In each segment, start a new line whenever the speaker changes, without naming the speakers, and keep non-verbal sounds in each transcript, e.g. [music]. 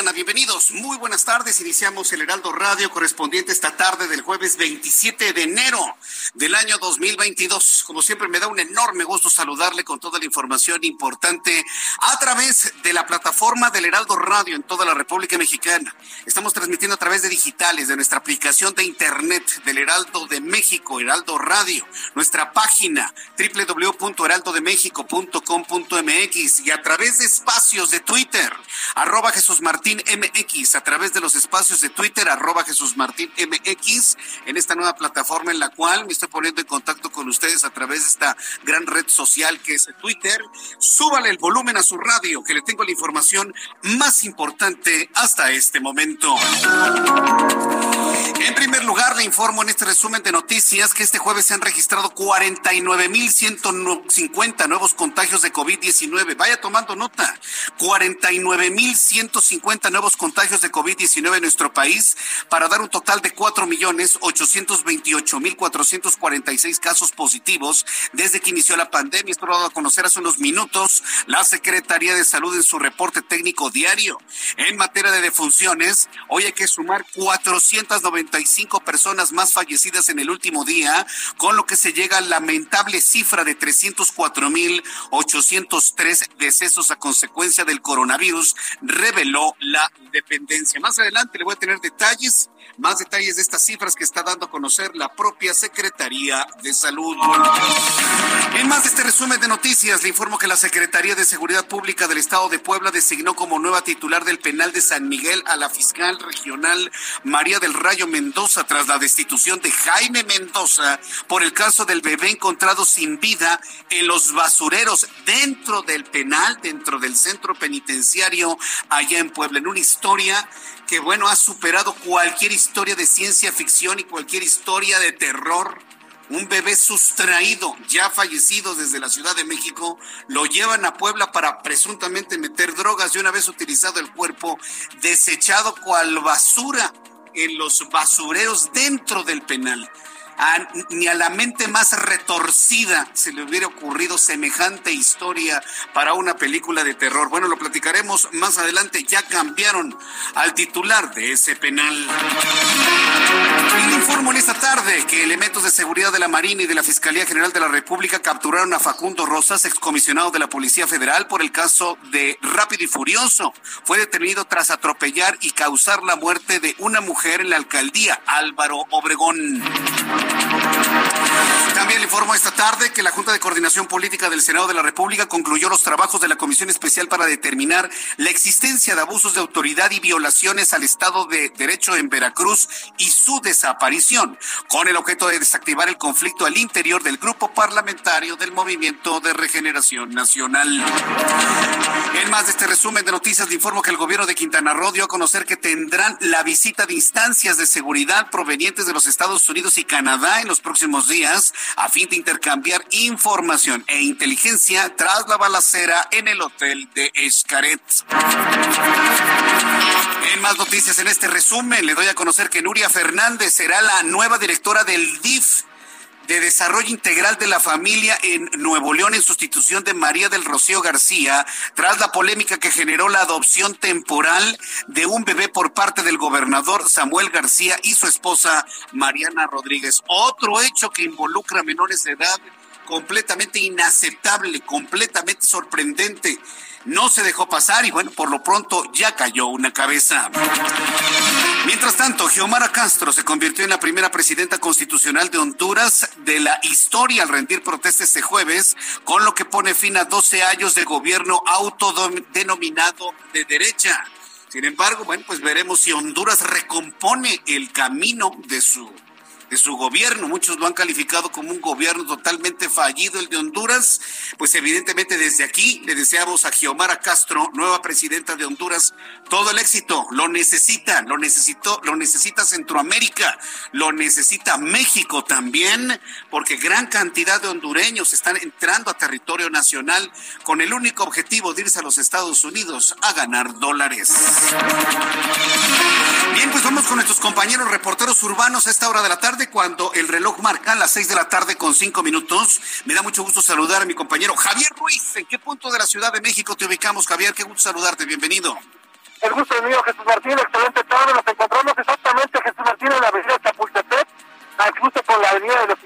Bienvenidos, muy buenas tardes. Iniciamos el Heraldo Radio correspondiente esta tarde del jueves 27 de enero del año 2022. Como siempre, me da un enorme gusto saludarle con toda la información importante a través de la plataforma del Heraldo Radio en toda la República Mexicana. Estamos transmitiendo a través de digitales, de nuestra aplicación de Internet del Heraldo de México, Heraldo Radio, nuestra página www.heraldodemexico.com.mx y a través de espacios de Twitter, arroba Jesús Martín MX, a través de los espacios de Twitter, arroba Jesús Martín MX, en esta nueva plataforma en la cual estoy poniendo en contacto con ustedes a través de esta gran red social que es Twitter. Súbale el volumen a su radio, que le tengo la información más importante hasta este momento. En primer lugar, le informo en este resumen de noticias que este jueves se han registrado 49.150 nuevos contagios de COVID-19. Vaya tomando nota. 49.150 nuevos contagios de COVID-19 en nuestro país para dar un total de 4.828.446 casos positivos desde que inició la pandemia. Esto lo ha dado a conocer hace unos minutos la Secretaría de Salud en su reporte técnico diario. En materia de defunciones, hoy hay que sumar 495 personas más fallecidas en el último día, con lo que se llega a la lamentable cifra de 304.803 decesos a consecuencia del coronavirus, reveló la dependencia. Más adelante le voy a tener detalles, más detalles de estas cifras que está dando a conocer la propia Secretaría de Salud. En más de este resumen de noticias, le informo que la Secretaría de Seguridad Pública del Estado de Puebla designó como nueva titular del penal de San Miguel a la fiscal regional María del Rayo Mendoza tras la destitución de Jaime Mendoza por el caso del bebé encontrado sin vida en los basureros dentro del penal, dentro del centro penitenciario allá en Puebla, en una historia que, bueno, ha superado cualquier historia de ciencia ficción y cualquier historia de terror un bebé sustraído, ya fallecido desde la Ciudad de México, lo llevan a Puebla para presuntamente meter drogas y una vez utilizado el cuerpo, desechado cual basura en los basureros dentro del penal. Ni a la mente más retorcida se le hubiera ocurrido semejante historia para una película de terror. Bueno, lo platicaremos más adelante. Ya cambiaron al titular de ese penal. Y le informo en esta tarde que elementos de seguridad de la Marina y de la Fiscalía General de la República capturaron a Facundo Rosas, excomisionado de la Policía Federal, por el caso de Rápido y Furioso. Fue detenido tras atropellar y causar la muerte de una mujer en la alcaldía, Álvaro Obregón. También le informo esta tarde que la Junta de Coordinación Política del Senado de la República concluyó los trabajos de la Comisión Especial para determinar la existencia de abusos de autoridad y violaciones al Estado de Derecho en Veracruz y su desaparición, con el objeto de desactivar el conflicto al interior del grupo parlamentario del Movimiento de Regeneración Nacional. En más de este resumen de noticias, le informo que el gobierno de Quintana Roo dio a conocer que tendrán la visita de instancias de seguridad provenientes de los Estados Unidos y Canadá en los próximos días a fin de intercambiar información e inteligencia tras la balacera en el hotel de Escaret. En más noticias en este resumen, le doy a conocer que Nuria Fernández será la nueva directora del DIF de Desarrollo Integral de la Familia en Nuevo León en sustitución de María del Rocío García, tras la polémica que generó la adopción temporal de un bebé por parte del gobernador Samuel García y su esposa Mariana Rodríguez. Otro hecho que involucra a menores de edad completamente inaceptable, completamente sorprendente no se dejó pasar y bueno, por lo pronto ya cayó una cabeza. Mientras tanto, Xiomara Castro se convirtió en la primera presidenta constitucional de Honduras de la historia al rendir protesta este jueves, con lo que pone fin a 12 años de gobierno autodenominado de derecha. Sin embargo, bueno, pues veremos si Honduras recompone el camino de su de su gobierno. Muchos lo han calificado como un gobierno totalmente fallido, el de Honduras. Pues evidentemente desde aquí le deseamos a Giomara Castro, nueva presidenta de Honduras, todo el éxito. Lo necesita, lo necesitó, lo necesita Centroamérica, lo necesita México también, porque gran cantidad de hondureños están entrando a territorio nacional con el único objetivo de irse a los Estados Unidos a ganar dólares. Bien, pues vamos con nuestros compañeros reporteros urbanos a esta hora de la tarde cuando el reloj marca las seis de la tarde con cinco minutos. Me da mucho gusto saludar a mi compañero Javier Ruiz. ¿En qué punto de la Ciudad de México te ubicamos, Javier? Qué gusto saludarte. Bienvenido.
El gusto es mío, Jesús Martín. Excelente tarde. Nos encontramos exactamente, Jesús Martín, en la avenida Chapultepec, incluso por la avenida de los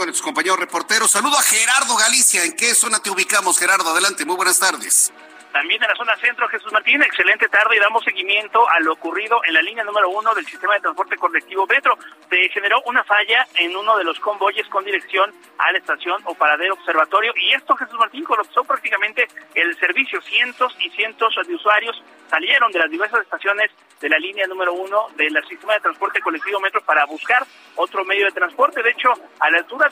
con nuestros compañeros reporteros. Saludo a Gerardo Galicia. ¿En qué zona te ubicamos, Gerardo? Adelante, muy buenas tardes.
También en la zona centro, Jesús Martín, excelente tarde y damos seguimiento a lo ocurrido en la línea número uno del sistema de transporte colectivo Metro. Se generó una falla en uno de los convoyes con dirección a la estación o paradero observatorio y esto, Jesús Martín, colapsó prácticamente el servicio. Cientos y cientos de usuarios salieron de las diversas estaciones de la línea número uno del sistema de transporte colectivo Metro para buscar otro medio de transporte. De hecho, a la altura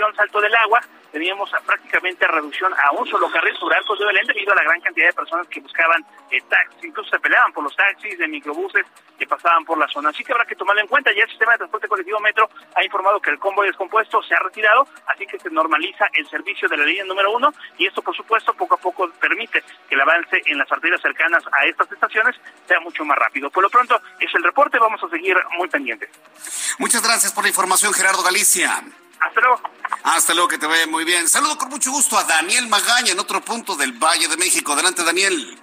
estación Salto del Agua, teníamos prácticamente reducción a un solo carril sobre Arcos de Belén debido a la gran cantidad de personas que buscaban eh, taxis, incluso se peleaban por los taxis de microbuses que pasaban por la zona. Así que habrá que tomarlo en cuenta. Ya el sistema de transporte colectivo Metro ha informado que el convoy descompuesto se ha retirado, así que se normaliza el servicio de la línea número uno y esto, por supuesto, poco a poco permite que el avance en las arterias cercanas a estas estaciones sea mucho más rápido. Por lo pronto, es el reporte, vamos a seguir muy pendientes.
Muchas gracias por la información, Gerardo Galicia.
Hasta luego.
Hasta luego, que te vaya muy bien. Saludo con mucho gusto a Daniel Magaña en otro punto del Valle de México. Adelante, Daniel.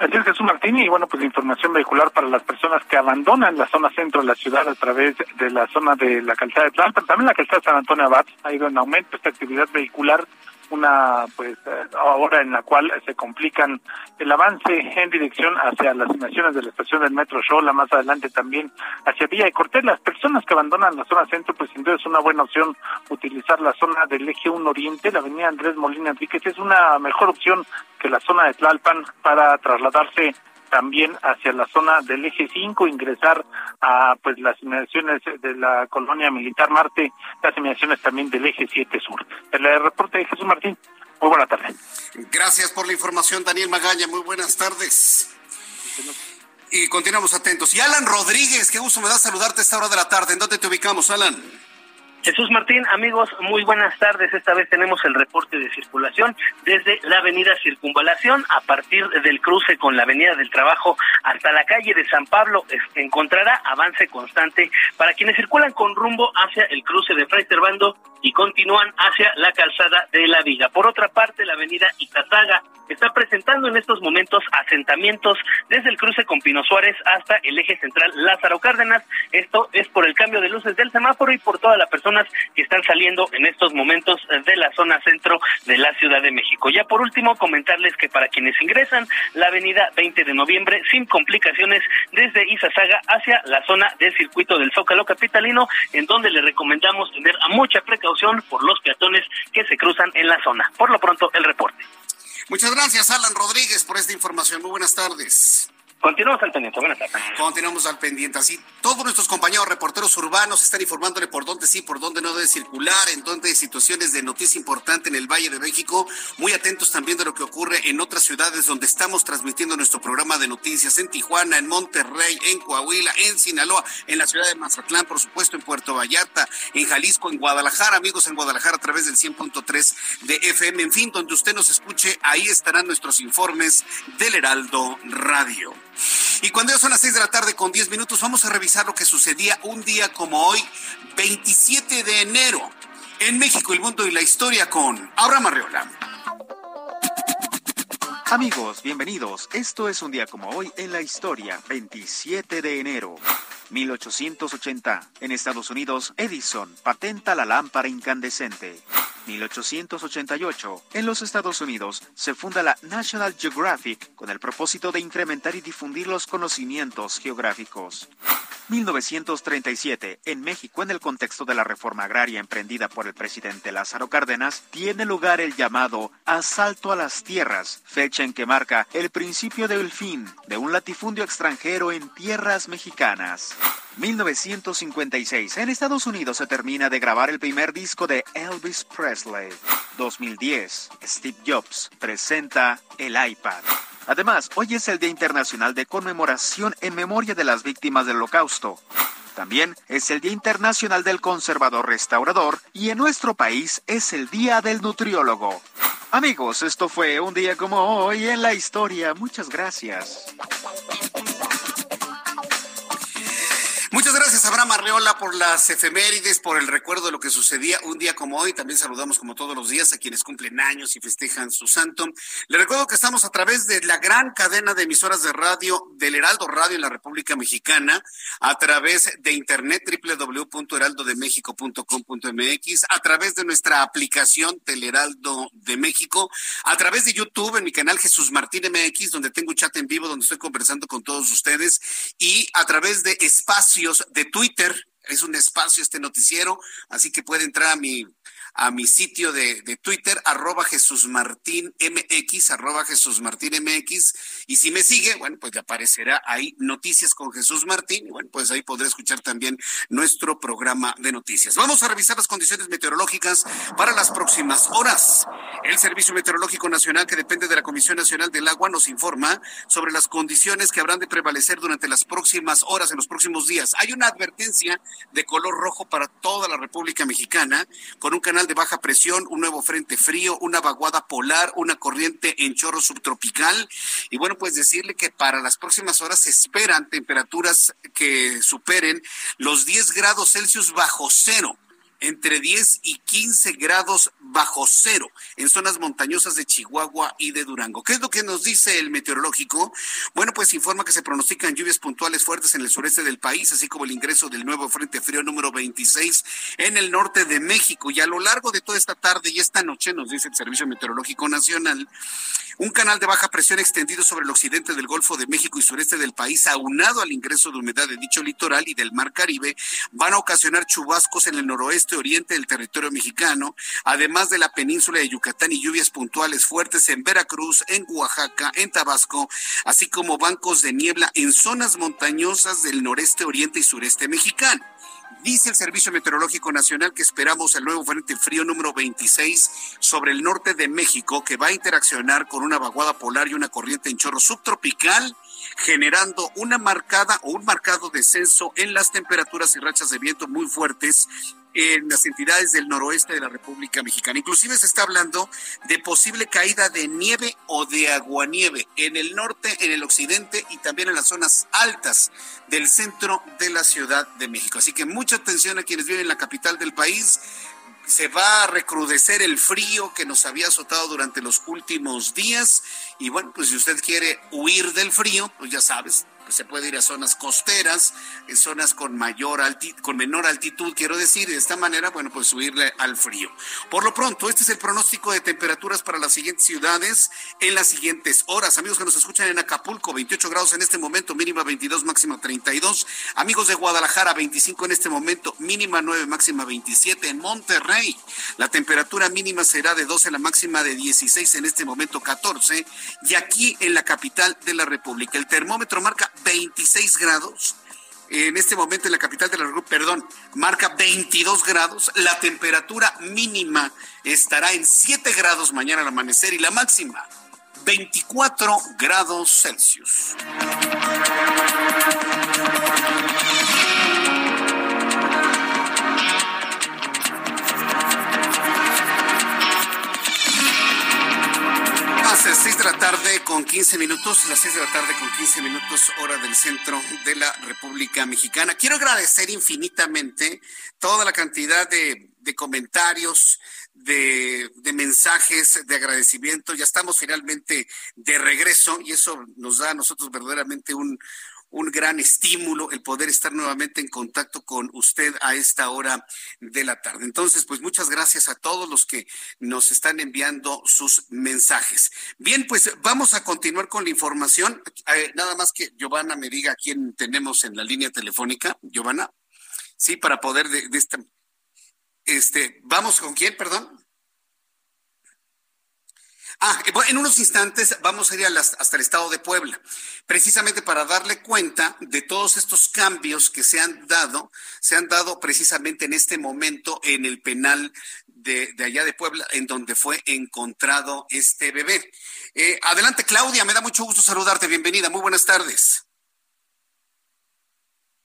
Así es, Jesús Martín, y bueno, pues información vehicular para las personas que abandonan la zona centro de la ciudad a través de la zona de la calzada de Tlalpan, también la calzada de San Antonio Abad, ha ido en aumento esta actividad vehicular una pues ahora en la cual se complican el avance en dirección hacia las inmediaciones de la estación del metro Shola, más adelante también hacia Villa y Cortés. Las personas que abandonan la zona centro, pues sin duda es una buena opción utilizar la zona del eje 1 Oriente, la avenida Andrés Molina Enríquez, es una mejor opción que la zona de Tlalpan para trasladarse también hacia la zona del eje 5, ingresar a pues las inmediaciones de la colonia militar Marte, las inmediaciones también del eje 7 sur. El reporte de Jesús Martín. Muy buena tarde.
Gracias por la información, Daniel Magaña. Muy buenas tardes. Y continuamos atentos. Y Alan Rodríguez, qué gusto me da saludarte a esta hora de la tarde. ¿En dónde te ubicamos, Alan?
Jesús Martín, amigos, muy buenas tardes. Esta vez tenemos el reporte de circulación desde la avenida Circunvalación a partir del cruce con la avenida del Trabajo hasta la calle de San Pablo. Encontrará avance constante para quienes circulan con rumbo hacia el cruce de Fray Servando y continúan hacia la calzada de la Viga. Por otra parte, la avenida Itataga está presentando en estos momentos asentamientos desde el cruce con Pino Suárez hasta el eje central Lázaro Cárdenas. Esto es por el cambio de luces del semáforo y por toda la persona que están saliendo en estos momentos de la zona centro de la Ciudad de México. Ya por último, comentarles que para quienes ingresan la avenida 20 de noviembre sin complicaciones desde Izazaga hacia la zona del circuito del Zócalo Capitalino, en donde le recomendamos tener mucha precaución por los peatones que se cruzan en la zona. Por lo pronto, el reporte.
Muchas gracias, Alan Rodríguez, por esta información. Muy buenas tardes.
Continuamos al pendiente. Buenas tardes.
Continuamos al pendiente. Así, todos nuestros compañeros reporteros urbanos están informándole por dónde sí, por dónde no debe circular, en dónde hay situaciones de noticia importante en el Valle de México. Muy atentos también de lo que ocurre en otras ciudades donde estamos transmitiendo nuestro programa de noticias. En Tijuana, en Monterrey, en Coahuila, en Sinaloa, en la ciudad de Mazatlán, por supuesto, en Puerto Vallarta, en Jalisco, en Guadalajara, amigos en Guadalajara a través del 100.3 de FM. En fin, donde usted nos escuche, ahí estarán nuestros informes del Heraldo Radio. Y cuando ya son las 6 de la tarde con 10 minutos, vamos a revisar lo que sucedía un día como hoy, 27 de enero, en México, el mundo y la historia con Abraham Arreola.
Amigos, bienvenidos. Esto es un día como hoy en la historia, 27 de enero. 1880. En Estados Unidos, Edison patenta la lámpara incandescente. 1888. En los Estados Unidos se funda la National Geographic con el propósito de incrementar y difundir los conocimientos geográficos. 1937. En México, en el contexto de la reforma agraria emprendida por el presidente Lázaro Cárdenas, tiene lugar el llamado Asalto a las Tierras, fecha en que marca el principio del fin de un latifundio extranjero en tierras mexicanas. 1956. En Estados Unidos se termina de grabar el primer disco de Elvis Presley. 2010. Steve Jobs presenta el iPad. Además, hoy es el Día Internacional de Conmemoración en memoria de las víctimas del Holocausto. También es el Día Internacional del Conservador Restaurador y en nuestro país es el Día del Nutriólogo. Amigos, esto fue un día como hoy en la historia. Muchas gracias.
Abraham Arreola, por las efemérides, por el recuerdo de lo que sucedía un día como hoy. También saludamos, como todos los días, a quienes cumplen años y festejan su santo. Le recuerdo que estamos a través de la gran cadena de emisoras de radio del Heraldo Radio en la República Mexicana, a través de internet www.heraldodemexico.com.mx, a través de nuestra aplicación Heraldo de México, a través de YouTube en mi canal Jesús Martín MX, donde tengo un chat en vivo donde estoy conversando con todos ustedes, y a través de espacio de Twitter. Es un espacio este noticiero, así que puede entrar a mi a mi sitio de, de, Twitter, arroba Jesús. Y si me sigue, bueno, pues aparecerá ahí Noticias con Jesús Martín. Y bueno, pues ahí podré escuchar también nuestro programa de noticias. Vamos a revisar las condiciones meteorológicas para las próximas horas. El Servicio Meteorológico Nacional, que depende de la Comisión Nacional del Agua, nos informa sobre las condiciones que habrán de prevalecer durante las próximas horas, en los próximos días. Hay una advertencia de color rojo para toda la República Mexicana, con un canal de baja presión, un nuevo frente frío, una vaguada polar, una corriente en chorro subtropical. Y bueno, pues decirle que para las próximas horas se esperan temperaturas que superen los 10 grados Celsius bajo cero entre 10 y 15 grados bajo cero en zonas montañosas de Chihuahua y de Durango. ¿Qué es lo que nos dice el meteorológico? Bueno, pues informa que se pronostican lluvias puntuales fuertes en el sureste del país, así como el ingreso del nuevo Frente Frío número 26 en el norte de México. Y a lo largo de toda esta tarde y esta noche, nos dice el Servicio Meteorológico Nacional, un canal de baja presión extendido sobre el occidente del Golfo de México y sureste del país, aunado al ingreso de humedad de dicho litoral y del Mar Caribe, van a ocasionar chubascos en el noroeste oriente del territorio mexicano, además de la península de Yucatán y lluvias puntuales fuertes en Veracruz, en Oaxaca, en Tabasco, así como bancos de niebla en zonas montañosas del noreste oriente y sureste mexicano. Dice el Servicio Meteorológico Nacional que esperamos el nuevo frente frío número 26 sobre el norte de México que va a interaccionar con una vaguada polar y una corriente en chorro subtropical generando una marcada o un marcado descenso en las temperaturas y rachas de viento muy fuertes en las entidades del noroeste de la República Mexicana. Inclusive se está hablando de posible caída de nieve o de aguanieve en el norte, en el occidente y también en las zonas altas del centro de la Ciudad de México. Así que mucha atención a quienes viven en la capital del país. Se va a recrudecer el frío que nos había azotado durante los últimos días. Y bueno, pues si usted quiere huir del frío, pues ya sabes, se puede ir a zonas costeras, en zonas con mayor altitud, con menor altitud, quiero decir, y de esta manera, bueno, pues subirle al frío. Por lo pronto, este es el pronóstico de temperaturas para las siguientes ciudades en las siguientes horas. Amigos que nos escuchan en Acapulco, 28 grados en este momento, mínima 22, máxima 32. Amigos de Guadalajara, 25 en este momento, mínima 9, máxima 27. En Monterrey, la temperatura mínima será de 12, la máxima de 16 en este momento 14. Y aquí en la capital de la República, el termómetro marca 26 grados. En este momento en la capital de la República, perdón, marca 22 grados. La temperatura mínima estará en 7 grados mañana al amanecer y la máxima 24 grados Celsius. Las 6 de la tarde con 15 minutos, las 6 de la tarde con 15 minutos, hora del centro de la República Mexicana. Quiero agradecer infinitamente toda la cantidad de, de comentarios, de, de, mensajes de agradecimiento. Ya estamos finalmente de regreso y eso nos da a nosotros verdaderamente un, un gran estímulo el poder estar nuevamente en contacto con usted a esta hora de la tarde. Entonces, pues muchas gracias a todos los que nos están enviando sus mensajes. Bien, pues vamos a continuar con la información. Eh, nada más que Giovanna me diga quién tenemos en la línea telefónica. Giovanna, sí, para poder de, de esta... Este, vamos con quién, perdón. Ah, en unos instantes vamos a ir hasta el estado de Puebla, precisamente para darle cuenta de todos estos cambios que se han dado, se han dado precisamente en este momento en el penal de, allá de Puebla, en donde fue encontrado este bebé. Eh, adelante, Claudia, me da mucho gusto saludarte, bienvenida, muy buenas tardes.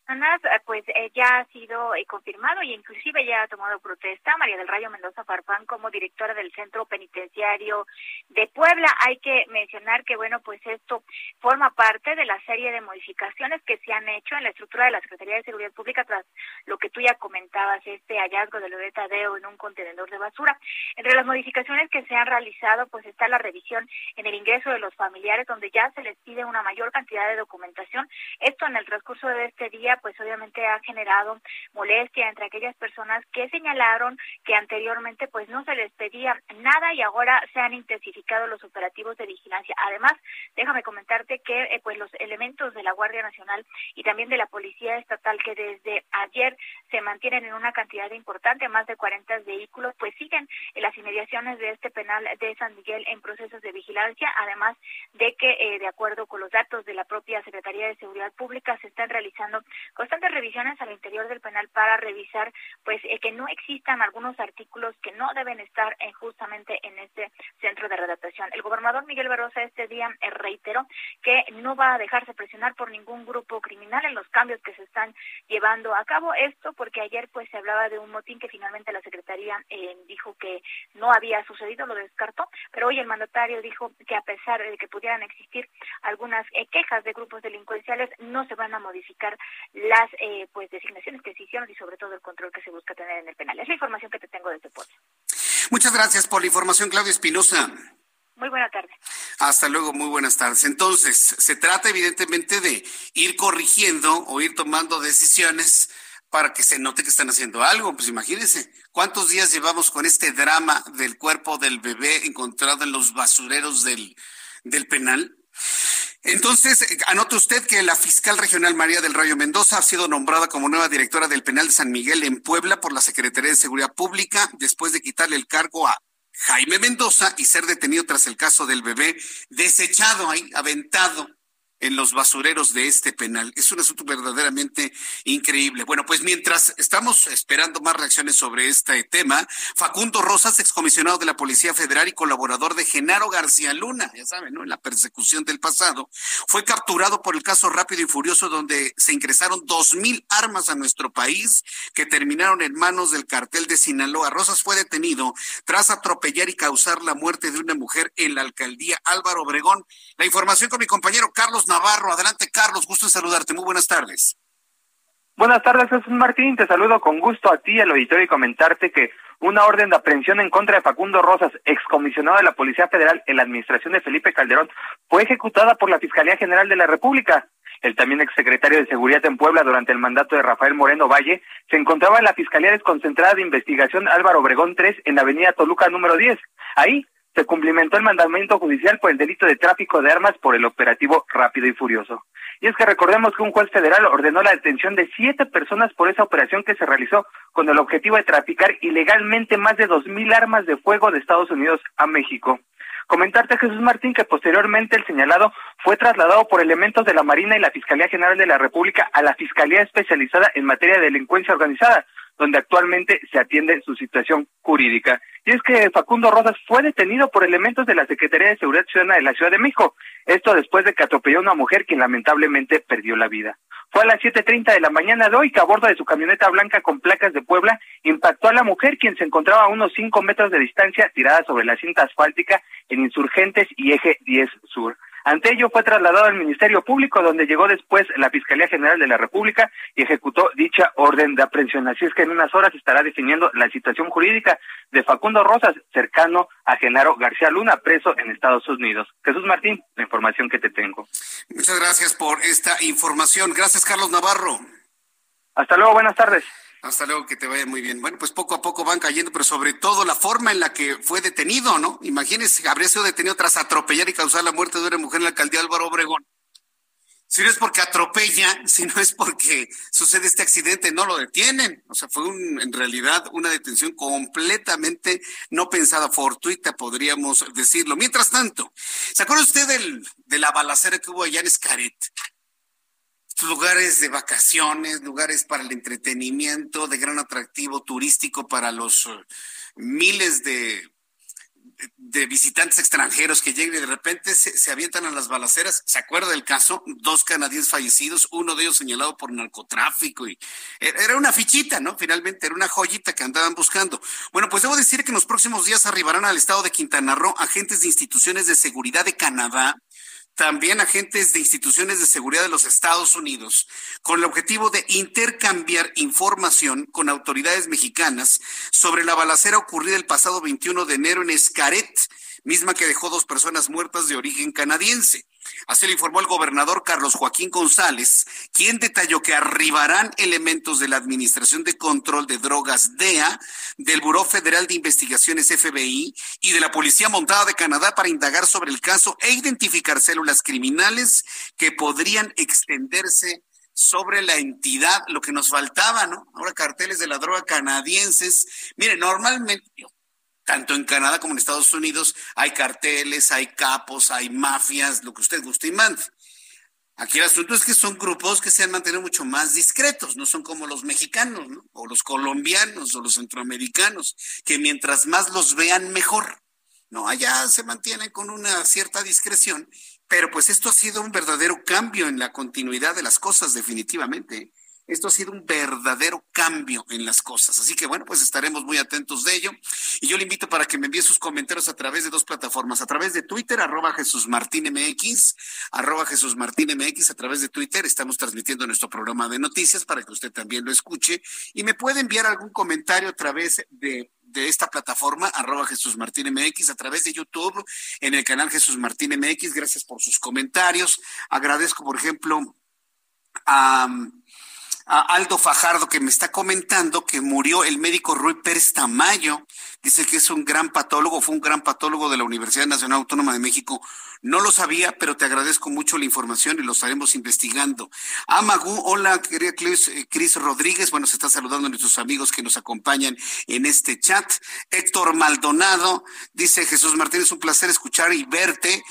Eh, pues eh, ya ha sido eh, confirmado y inclusive ya ha tomado protesta María del Rayo Mendoza Farfán como directora del Centro Penitenciario de Puebla. Hay que mencionar que, bueno, pues esto forma parte de la serie de modificaciones que se han hecho en la estructura de la Secretaría de Seguridad Pública tras lo que tú ya comentabas, este hallazgo de Loreta Tadeo en un contenedor de basura. Entre las modificaciones que se han realizado, pues está la revisión en el ingreso de los familiares, donde ya se les pide una mayor cantidad de documentación. Esto en el transcurso de este día pues obviamente ha generado molestia entre aquellas personas que señalaron que anteriormente pues no se les pedía nada y ahora se han intensificado los operativos de vigilancia. Además, déjame comentarte que eh, pues los elementos de la Guardia Nacional y también de la Policía Estatal que desde ayer se mantienen en una cantidad importante, más de 40 vehículos, pues siguen en las inmediaciones de este penal de San Miguel en procesos de vigilancia, además de que eh, de acuerdo con los datos de la propia Secretaría de Seguridad Pública se están realizando constantes revisiones al interior del penal para revisar pues eh, que no existan algunos artículos que no deben estar eh, justamente en este centro de redactación. El gobernador Miguel Barrosa este día eh, reiteró que no va a dejarse presionar por ningún grupo criminal en los cambios que se están llevando a cabo. Esto porque ayer pues se hablaba de un motín que finalmente la Secretaría dijo que no había sucedido, lo descartó, pero hoy el mandatario dijo que a pesar de que pudieran existir algunas quejas de grupos delincuenciales, no se van a modificar las eh, pues designaciones que se hicieron y sobre todo el control que se busca tener en el penal. Es la información que te tengo desde Puebla.
Muchas gracias por la información, Claudia Espinosa.
Muy buena tarde.
Hasta luego, muy buenas tardes. Entonces, se trata evidentemente de ir corrigiendo o ir tomando decisiones para que se note que están haciendo algo. Pues imagínense, ¿cuántos días llevamos con este drama del cuerpo del bebé encontrado en los basureros del, del penal? Entonces, eh, anote usted que la fiscal regional María del Rayo Mendoza ha sido nombrada como nueva directora del penal de San Miguel en Puebla por la Secretaría de Seguridad Pública después de quitarle el cargo a Jaime Mendoza y ser detenido tras el caso del bebé desechado ahí, aventado en los basureros de este penal. Es un asunto verdaderamente increíble. Bueno, pues mientras estamos esperando más reacciones sobre este tema, Facundo Rosas, excomisionado de la Policía Federal y colaborador de Genaro García Luna, ya saben, ¿no? En la persecución del pasado, fue capturado por el caso Rápido y Furioso donde se ingresaron dos mil armas a nuestro país que terminaron en manos del cartel de Sinaloa. Rosas fue detenido tras atropellar y causar la muerte de una mujer en la alcaldía Álvaro Obregón. La información con mi compañero Carlos Navarro. Adelante, Carlos, gusto en saludarte. Muy buenas tardes.
Buenas tardes, Jesús Martín. Te saludo con gusto a ti al auditorio y comentarte que una orden de aprehensión en contra de Facundo Rosas, excomisionado de la Policía Federal en la administración de Felipe Calderón, fue ejecutada por la Fiscalía General de la República. El también exsecretario de Seguridad en Puebla durante el mandato de Rafael Moreno Valle se encontraba en la Fiscalía Desconcentrada de Investigación Álvaro Obregón 3 en la avenida Toluca número 10. Ahí se cumplimentó el mandamiento judicial por el delito de tráfico de armas por el operativo rápido y furioso. Y es que recordemos que un juez federal ordenó la detención de siete personas por esa operación que se realizó con el objetivo de traficar ilegalmente más de dos mil armas de fuego de Estados Unidos a México. Comentarte, Jesús Martín, que posteriormente el señalado fue trasladado por elementos de la Marina y la Fiscalía General de la República a la Fiscalía Especializada en Materia de Delincuencia Organizada, donde actualmente se atiende su situación jurídica. Y es que Facundo Rosas fue detenido por elementos de la Secretaría de Seguridad Ciudadana de la Ciudad de México. Esto después de que atropelló a una mujer quien lamentablemente perdió la vida. Fue a las 7.30 de la mañana de hoy que a bordo de su camioneta blanca con placas de Puebla impactó a la mujer quien se encontraba a unos 5 metros de distancia tirada sobre la cinta asfáltica en Insurgentes y Eje 10 Sur. Ante ello fue trasladado al Ministerio Público, donde llegó después la Fiscalía General de la República y ejecutó dicha orden de aprehensión. Así es que en unas horas estará definiendo la situación jurídica de Facundo Rosas, cercano a Genaro García Luna, preso en Estados Unidos. Jesús Martín, la información que te tengo.
Muchas gracias por esta información. Gracias, Carlos Navarro.
Hasta luego, buenas tardes.
Hasta luego, que te vaya muy bien. Bueno, pues poco a poco van cayendo, pero sobre todo la forma en la que fue detenido, ¿no? Imagínense, habría sido detenido tras atropellar y causar la muerte de una mujer en la alcaldía Álvaro Obregón. Si no es porque atropella, si no es porque sucede este accidente, no lo detienen. O sea, fue en realidad una detención completamente no pensada, fortuita, podríamos decirlo. Mientras tanto, ¿se acuerda usted del, de la balacera que hubo allá en Escaret? Lugares de vacaciones, lugares para el entretenimiento, de gran atractivo turístico para los eh, miles de, visitantes extranjeros que llegan y de repente se, avientan a las balaceras. ¿Se acuerda del caso? Dos canadienses fallecidos, uno de ellos señalado por narcotráfico y era una fichita, ¿no? Finalmente era una joyita que andaban buscando. Bueno, pues debo decir que en los próximos días arribarán al estado de Quintana Roo agentes de instituciones de seguridad de Canadá también agentes de instituciones de seguridad de los Estados Unidos con el objetivo de intercambiar información con autoridades mexicanas sobre la balacera ocurrida el pasado 21 de enero en Escaret, misma que dejó dos personas muertas de origen canadiense. Así lo informó el gobernador Carlos Joaquín González, quien detalló que arribarán elementos de la Administración de Control de Drogas DEA, del Buró Federal de Investigaciones FBI y de la Policía Montada de Canadá para indagar sobre el caso e identificar células criminales que podrían extenderse sobre la entidad, lo que nos faltaba, ¿no? Ahora carteles de la droga canadienses. Mire, normalmente, tanto en Canadá como en Estados Unidos hay carteles, hay capos, hay mafias, lo que usted guste y mande. Aquí el asunto es que son grupos que se han mantenido mucho más discretos, no son como los mexicanos, ¿no? o los colombianos, o los centroamericanos, que mientras más los vean, mejor. No, allá se mantienen con una cierta discreción, pero pues esto ha sido un verdadero cambio en la continuidad de las cosas, definitivamente. Esto ha sido un verdadero cambio en las cosas. Así que bueno, pues estaremos muy atentos de ello. Y yo le invito para que me envíe sus comentarios a través de dos plataformas, a través de Twitter, arroba Jesús Martín MX, arroba Jesús Martín MX, a través de Twitter. Estamos transmitiendo nuestro programa de noticias para que usted también lo escuche. Y me puede enviar algún comentario a través de de esta plataforma, arroba Jesús Martín MX, a través de YouTube, en el canal Jesús Martín MX. Gracias por sus comentarios. Agradezco, por ejemplo, a a Aldo Fajardo que me está comentando que murió el médico Rui Pérez Tamayo. Dice que es un gran patólogo, fue un gran patólogo de la Universidad Nacional Autónoma de México. No lo sabía, pero te agradezco mucho la información y lo estaremos investigando. Amagú, hola, querida eh, Cris Rodríguez. Bueno, se está saludando a nuestros amigos que nos acompañan en este chat. Héctor Maldonado dice: Jesús Martínez, un placer escuchar y verte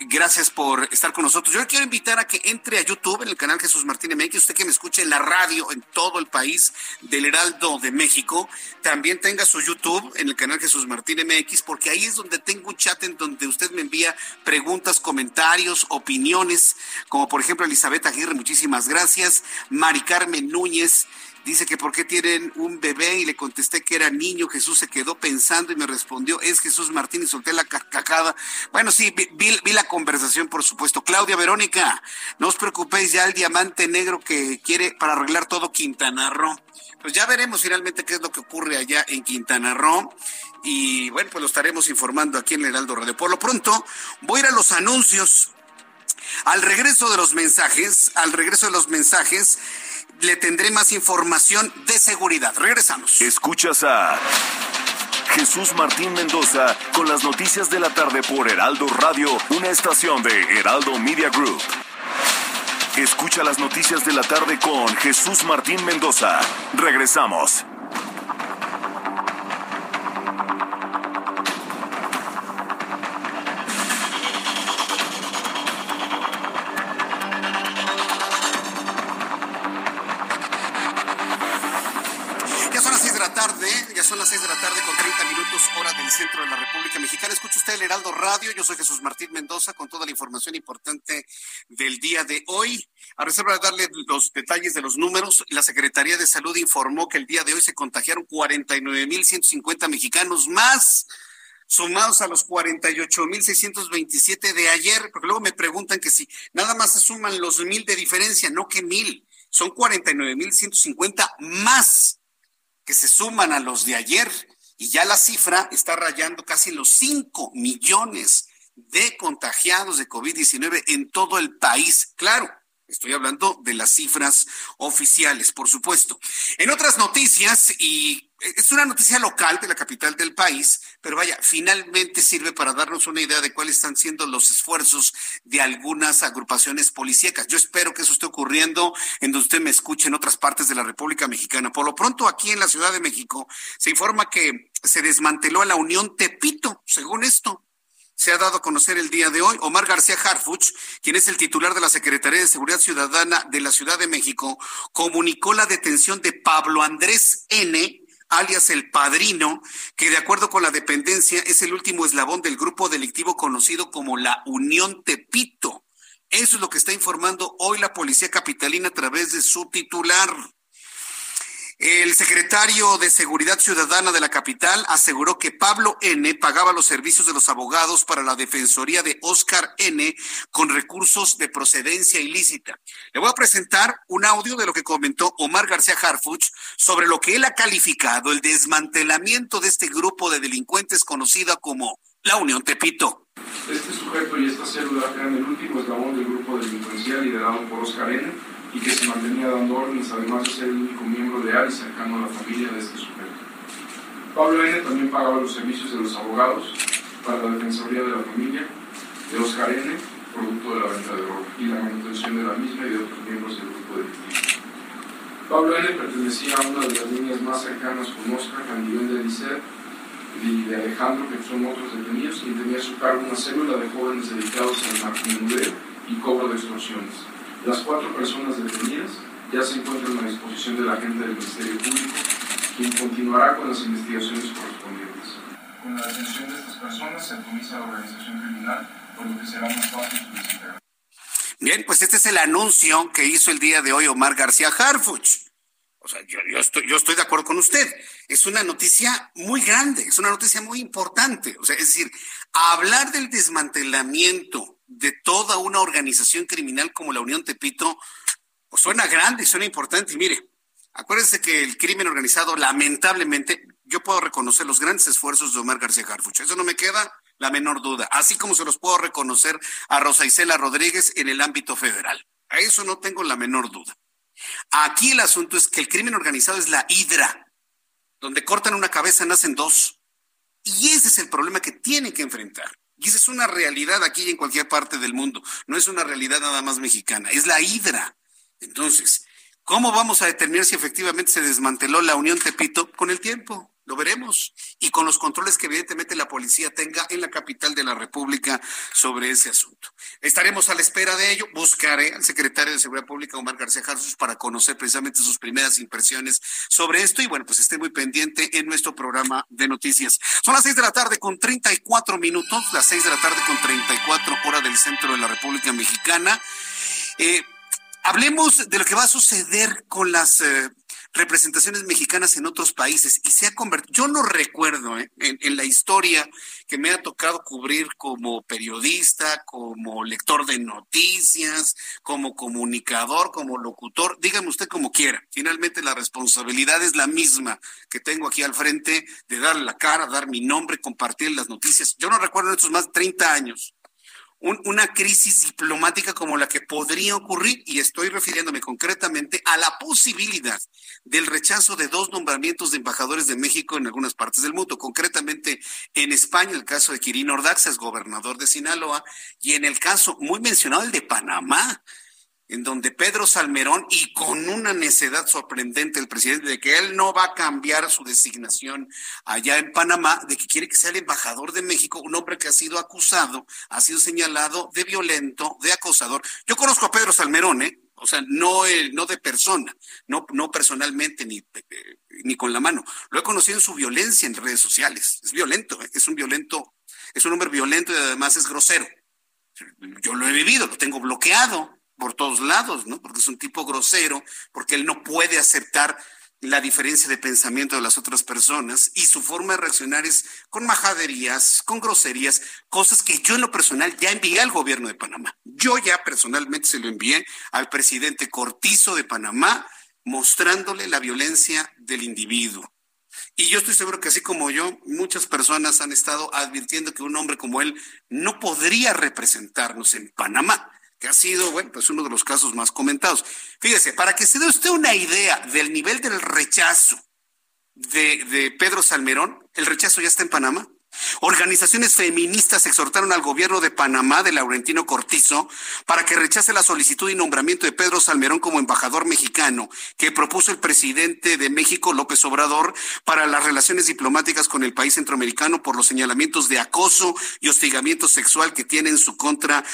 Gracias por estar con nosotros. Yo le quiero invitar a que entre a YouTube en el canal Jesús Martín MX. Usted que me escuche en la radio en todo el país del Heraldo de México, también tenga su YouTube en el canal Jesús Martín MX, porque ahí es donde tengo un chat en donde usted me envía preguntas, comentarios, opiniones, como por ejemplo Elizabeth Aguirre, muchísimas gracias. Mari Carmen Núñez. Dice que por qué tienen un bebé y le contesté que era niño. Jesús se quedó pensando y me respondió, es Jesús Martín y solté la carcajada. Bueno, sí, vi, la conversación, por supuesto. Claudia Verónica, no os preocupéis ya el diamante negro que quiere para arreglar todo Quintana Roo. Pues ya veremos finalmente qué es lo que ocurre allá en Quintana Roo. Y bueno, pues lo estaremos informando aquí en el Heraldo Radio. Por lo pronto, voy a ir a los anuncios. Al regreso de los mensajes, al regreso de los mensajes, le tendré más información de seguridad. Regresamos.
Escuchas a Jesús Martín Mendoza con las noticias de la tarde por Heraldo Radio, una estación de Heraldo Media Group. Escucha las noticias de la tarde con Jesús Martín Mendoza. Regresamos.
Con toda la información importante del día de hoy. A reserva de darle los detalles de los números, la Secretaría de Salud informó que el día de hoy se contagiaron 49.150 mexicanos más sumados a los 48.627 de ayer, porque luego me preguntan que si nada más se suman los mil de diferencia, no que mil, son 49.150 más que se suman a los de ayer y ya la cifra está rayando casi los 5 millones de contagiados de COVID-19 en todo el país. Claro, Estoy hablando de las cifras oficiales, por supuesto. En otras noticias, y es una noticia local de la capital del país, pero vaya, finalmente sirve para darnos una idea de cuáles están siendo los esfuerzos de algunas agrupaciones policíacas. Yo espero que eso esté ocurriendo en donde usted me escuche en otras partes de la República Mexicana. Por lo pronto, aquí en la Ciudad de México se informa que se desmanteló a la Unión Tepito, según esto se ha dado a conocer el día de hoy. Omar García Harfuch, quien es el titular de la Secretaría de Seguridad Ciudadana de la Ciudad de México, comunicó la detención de Pablo Andrés N., alias el padrino, que de acuerdo con la dependencia es el último eslabón del grupo delictivo conocido como la Unión Tepito. Eso es lo que está informando hoy la Policía Capitalina a través de su titular. El secretario de Seguridad Ciudadana de la capital aseguró que Pablo N. pagaba los servicios de los abogados para la defensoría de Oscar N. con recursos de procedencia ilícita. Le voy a presentar un audio de lo que comentó Omar García Harfuch sobre lo que él ha calificado el desmantelamiento de este grupo de delincuentes conocida como la Unión Tepito.
Este sujeto y esta célula eran el último eslabón del grupo delincuencial liderado por Oscar N y que se mantenía dando órdenes, además de ser el único miembro leal y cercano a la familia de este sujeto. Pablo N. también pagaba los servicios de los abogados para la Defensoría de la Familia, de Oscar N., producto de la venta de droga, y la manutención de la misma y de otros miembros del grupo delictivo. Pablo N. pertenecía a una de las líneas más cercanas con Oscar a nivel de Liceo y de Alejandro, que son otros detenidos, y tenía a su cargo una célula de jóvenes dedicados al narcomenudeo y cobro de extorsiones. Las cuatro personas detenidas ya se encuentran a disposición de la agente del Ministerio Público, quien continuará con las investigaciones correspondientes. Con la detención de estas personas se atomiza la organización criminal, por lo que será más fácil su desintegración.
Bien, pues este es el anuncio que hizo el día de hoy Omar García Harfuch. O sea, yo, yo, estoy, yo estoy de acuerdo con usted. Es una noticia muy grande, es una noticia muy importante. O sea, es decir, hablar del desmantelamiento de toda una organización criminal como la Unión Tepito, pues suena grande, suena importante. Y mire, acuérdense que el crimen organizado, lamentablemente, yo puedo reconocer los grandes esfuerzos de Omar García Harfuch. Eso no me queda la menor duda. Así como se los puedo reconocer a Rosa Isela Rodríguez en el ámbito federal. A eso no tengo la menor duda. Aquí el asunto es que el crimen organizado es la hidra. Donde cortan una cabeza nacen dos. Y ese es el problema que tienen que enfrentar. Y es una realidad aquí y en cualquier parte del mundo. No es una realidad nada más mexicana, es la hidra. Entonces, ¿cómo vamos a determinar si efectivamente se desmanteló la Unión Tepito? Con el tiempo. Lo veremos. Y con los controles que evidentemente la policía tenga en la capital de la República sobre ese asunto. Estaremos a la espera de ello. Buscaré al secretario de Seguridad Pública, Omar García Jarsus, para conocer precisamente sus primeras impresiones sobre esto. Y bueno, pues esté muy pendiente en nuestro programa de noticias. Son las seis de la tarde con 34 minutos, las seis de la tarde con 34 horas del centro de la República Mexicana. Eh, hablemos de lo que va a suceder con las eh, representaciones mexicanas en otros países y se ha convertido, yo no recuerdo ¿eh? en, la historia que me ha tocado cubrir como periodista, como lector de noticias, como comunicador, como locutor, dígame usted como quiera. Finalmente la responsabilidad es la misma que tengo aquí al frente de dar la cara, dar mi nombre, compartir las noticias. Yo no recuerdo en estos más de 30 años una crisis diplomática como la que podría ocurrir, y estoy refiriéndome concretamente a la posibilidad del rechazo de dos nombramientos de embajadores de México en algunas partes del mundo, concretamente en España, el caso de Quirino Ordaz, es gobernador de Sinaloa, y en el caso muy mencionado, el de Panamá, en donde Pedro Salmerón, y con una necedad sorprendente el presidente de que él no va a cambiar su designación allá en Panamá, de que quiere que sea el embajador de México, un hombre que ha sido acusado, ha sido señalado de violento, de acosador. Yo conozco a Pedro Salmerón, ¿eh? O sea, no, no de persona, no, no personalmente ni, eh, ni con la mano. Lo he conocido en su violencia en redes sociales. Es violento, ¿eh? es un violento, es un hombre violento y además es grosero. Yo lo he vivido, lo tengo bloqueado por todos lados, ¿no? Porque es un tipo grosero, porque él no puede aceptar la diferencia de pensamiento de las otras personas y su forma de reaccionar es con majaderías, con groserías, cosas que yo en lo personal ya envié al gobierno de Panamá. Yo ya personalmente se lo envié al presidente Cortizo de Panamá mostrándole la violencia del individuo. Y yo estoy seguro que así como yo, muchas personas han estado advirtiendo que un hombre como él no podría representarnos en Panamá que ha sido, bueno, pues uno de los casos más comentados. Fíjese, para que se dé usted una idea del nivel del rechazo de, de Pedro Salmerón, el rechazo ya está en Panamá. Organizaciones feministas exhortaron al gobierno de Panamá de Laurentino Cortizo para que rechace la solicitud y nombramiento de Pedro Salmerón como embajador mexicano que propuso el presidente de México, López Obrador, para las relaciones diplomáticas con el país centroamericano por los señalamientos de acoso y hostigamiento sexual que tiene en su contra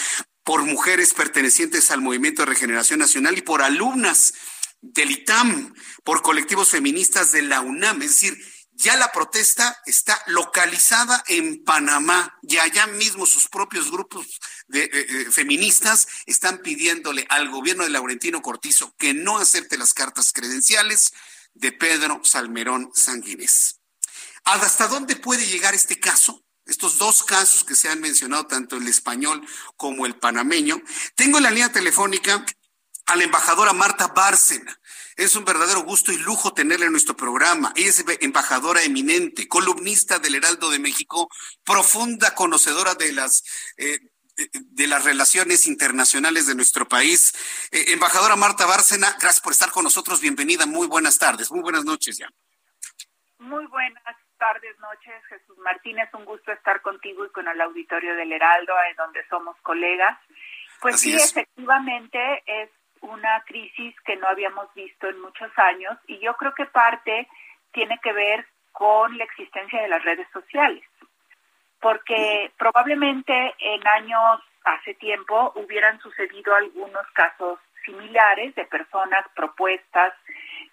por mujeres pertenecientes al Movimiento de Regeneración Nacional y por alumnas del ITAM, por colectivos feministas de la UNAM. Es decir, ya la protesta está localizada en Panamá y allá mismo sus propios grupos de, eh, eh, feministas están pidiéndole al gobierno de Laurentino Cortizo que no acepte las cartas credenciales de Pedro Salmerón Sanguínez. ¿Hasta dónde puede llegar este caso? Estos dos casos que se han mencionado, tanto el español como el panameño. Tengo en la línea telefónica a la embajadora Marta Bárcena. Es un verdadero gusto y lujo tenerla en nuestro programa. Ella es embajadora eminente, columnista del Heraldo de México, profunda conocedora de las eh, de las relaciones internacionales de nuestro país. Eh, embajadora Marta Bárcena, gracias por estar con nosotros. Bienvenida. Muy buenas tardes. Muy buenas noches ya.
Muy buenas tardes, noches, Jesús Martínez. Un gusto estar contigo y con el auditorio del Heraldo, en donde somos colegas. Pues sí, efectivamente es una crisis que no habíamos visto en muchos años y yo creo que parte tiene que ver con la existencia de las redes sociales, porque probablemente en años hace tiempo hubieran sucedido algunos casos similares de personas propuestas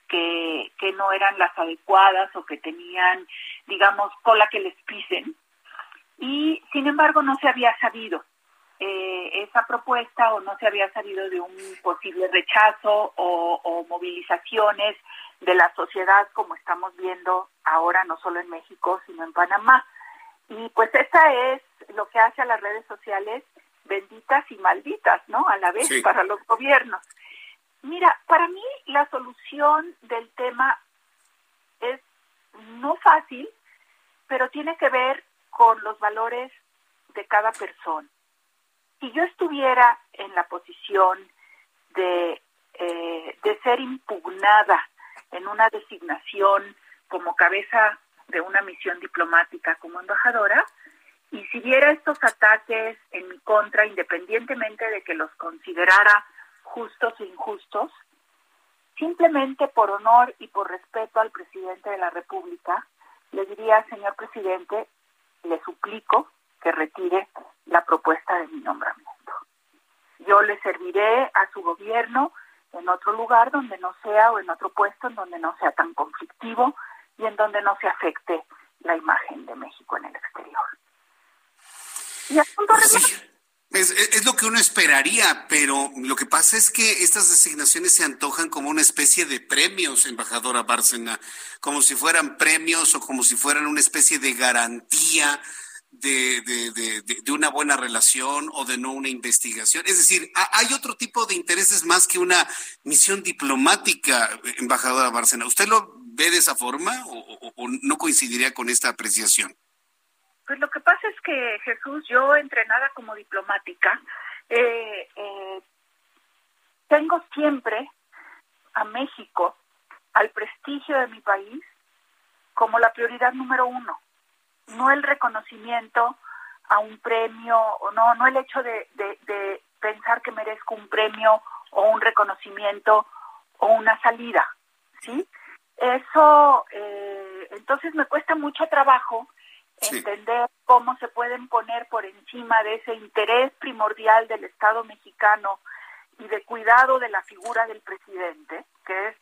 que, que no eran las adecuadas o que tenían, digamos, cola que les pisen. Y sin embargo no se había sabido eh, esa propuesta o no se había sabido de un posible rechazo o, o movilizaciones de la sociedad como estamos viendo ahora no solo en México sino en Panamá. Y pues esa es lo que hace a las redes sociales benditas y malditas, ¿no? A la vez para los gobiernos. Mira, para mí la solución del tema es no fácil, pero tiene que ver con los valores de cada persona. Si yo estuviera en la posición de, eh, de ser impugnada en una designación como cabeza de una misión diplomática como embajadora, y si viera estos ataques en mi contra, independientemente de que los considerara justos e injustos, simplemente por honor y por respeto al presidente de la República, le diría, señor presidente, le suplico que retire la propuesta de mi nombramiento. Yo le serviré a su gobierno en otro lugar donde no sea o en otro puesto en donde no sea tan conflictivo y en donde no se afecte la imagen de México en el exterior.
Y es, lo que uno esperaría, pero lo que pasa es que estas designaciones se antojan como una especie de premios, embajadora Bárcena, como si fueran premios o como si fueran una especie de garantía de, una buena relación o de no una investigación. Es decir, hay otro tipo de intereses más que una misión diplomática, embajadora Bárcena. ¿Usted lo ve de esa forma o, no coincidiría con esta apreciación?
Pues lo que pasa es que Jesús, yo entrenada como diplomática, eh, eh, tengo siempre a México, al prestigio de mi país, como la prioridad número uno no el reconocimiento a un premio, o no, no el hecho de, de, pensar que merezco un premio o un reconocimiento o una salida, ¿sí? Eso, eh, entonces me cuesta mucho trabajo entender cómo se pueden poner por encima de ese interés primordial del Estado mexicano y de cuidado de la figura del presidente, que es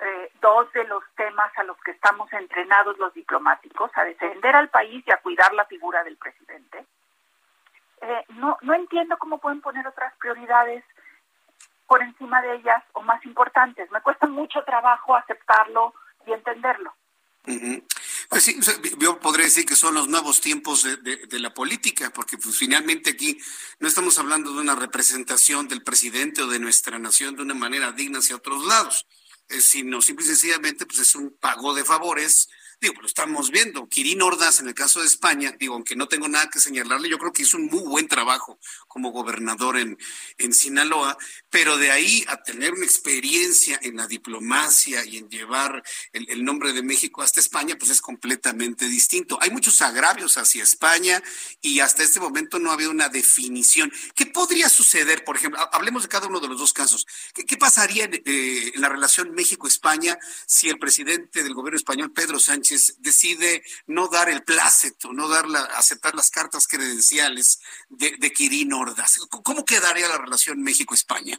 eh, dos de los temas a los que estamos entrenados los diplomáticos, a defender al país y a cuidar la figura del presidente. Eh, no, no entiendo cómo pueden poner otras prioridades por encima de ellas o más importantes. Me cuesta mucho trabajo aceptarlo y entenderlo.
Pues sí, yo podría decir que son los nuevos tiempos de, de, la política, porque pues, finalmente aquí no estamos hablando de una representación del presidente o de nuestra nación de una manera digna hacia otros lados. Eh, sino simple y sencillamente pues es un pago de favores digo, lo estamos viendo. Quirino Ordaz, en el caso de España, digo, aunque no tengo nada que señalarle, yo creo que hizo un muy buen trabajo como gobernador en, en Sinaloa, pero de ahí a tener una experiencia en la diplomacia y en llevar el, nombre de México hasta España, pues es completamente distinto. Hay muchos agravios hacia España y hasta este momento no ha habido una definición. ¿Qué podría suceder, por ejemplo? Hablemos de cada uno de los dos casos. ¿Qué, qué pasaría en, eh, en la relación México-España si el presidente del gobierno español, Pedro Sánchez, decide no dar el pláceto, no dar la, aceptar las cartas credenciales de, de Quirino Ordaz. ¿Cómo quedaría la relación México-España?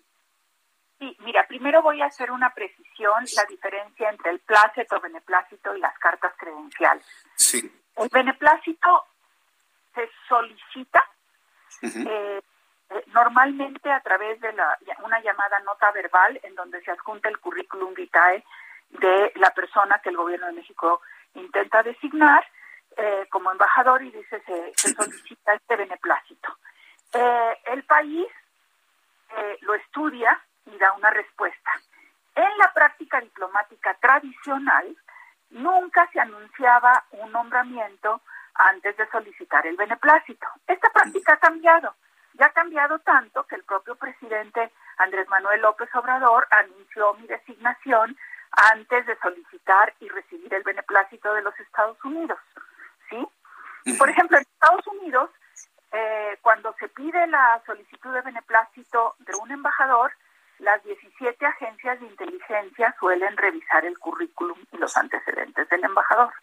Sí, mira, primero voy a hacer una precisión, la diferencia entre el plácito, beneplácito y las cartas credenciales.
Sí.
El beneplácito se solicita eh, eh, normalmente a través de la, una llamada nota verbal en donde se adjunta el currículum vitae de la persona que el gobierno de México intenta designar eh, como embajador y dice se, se solicita este beneplácito. Eh, el país eh, lo estudia y da una respuesta. En la práctica diplomática tradicional, nunca se anunciaba un nombramiento antes de solicitar el beneplácito. Esta práctica ha cambiado. Ya ha cambiado tanto que el propio presidente Andrés Manuel López Obrador anunció mi designación antes de solicitar y recibir el beneplácito de los Estados Unidos. ¿sí? Por ejemplo, en Estados Unidos, eh, cuando se pide la solicitud de beneplácito de un embajador, las 17 agencias de inteligencia suelen revisar el currículum y los antecedentes del embajador.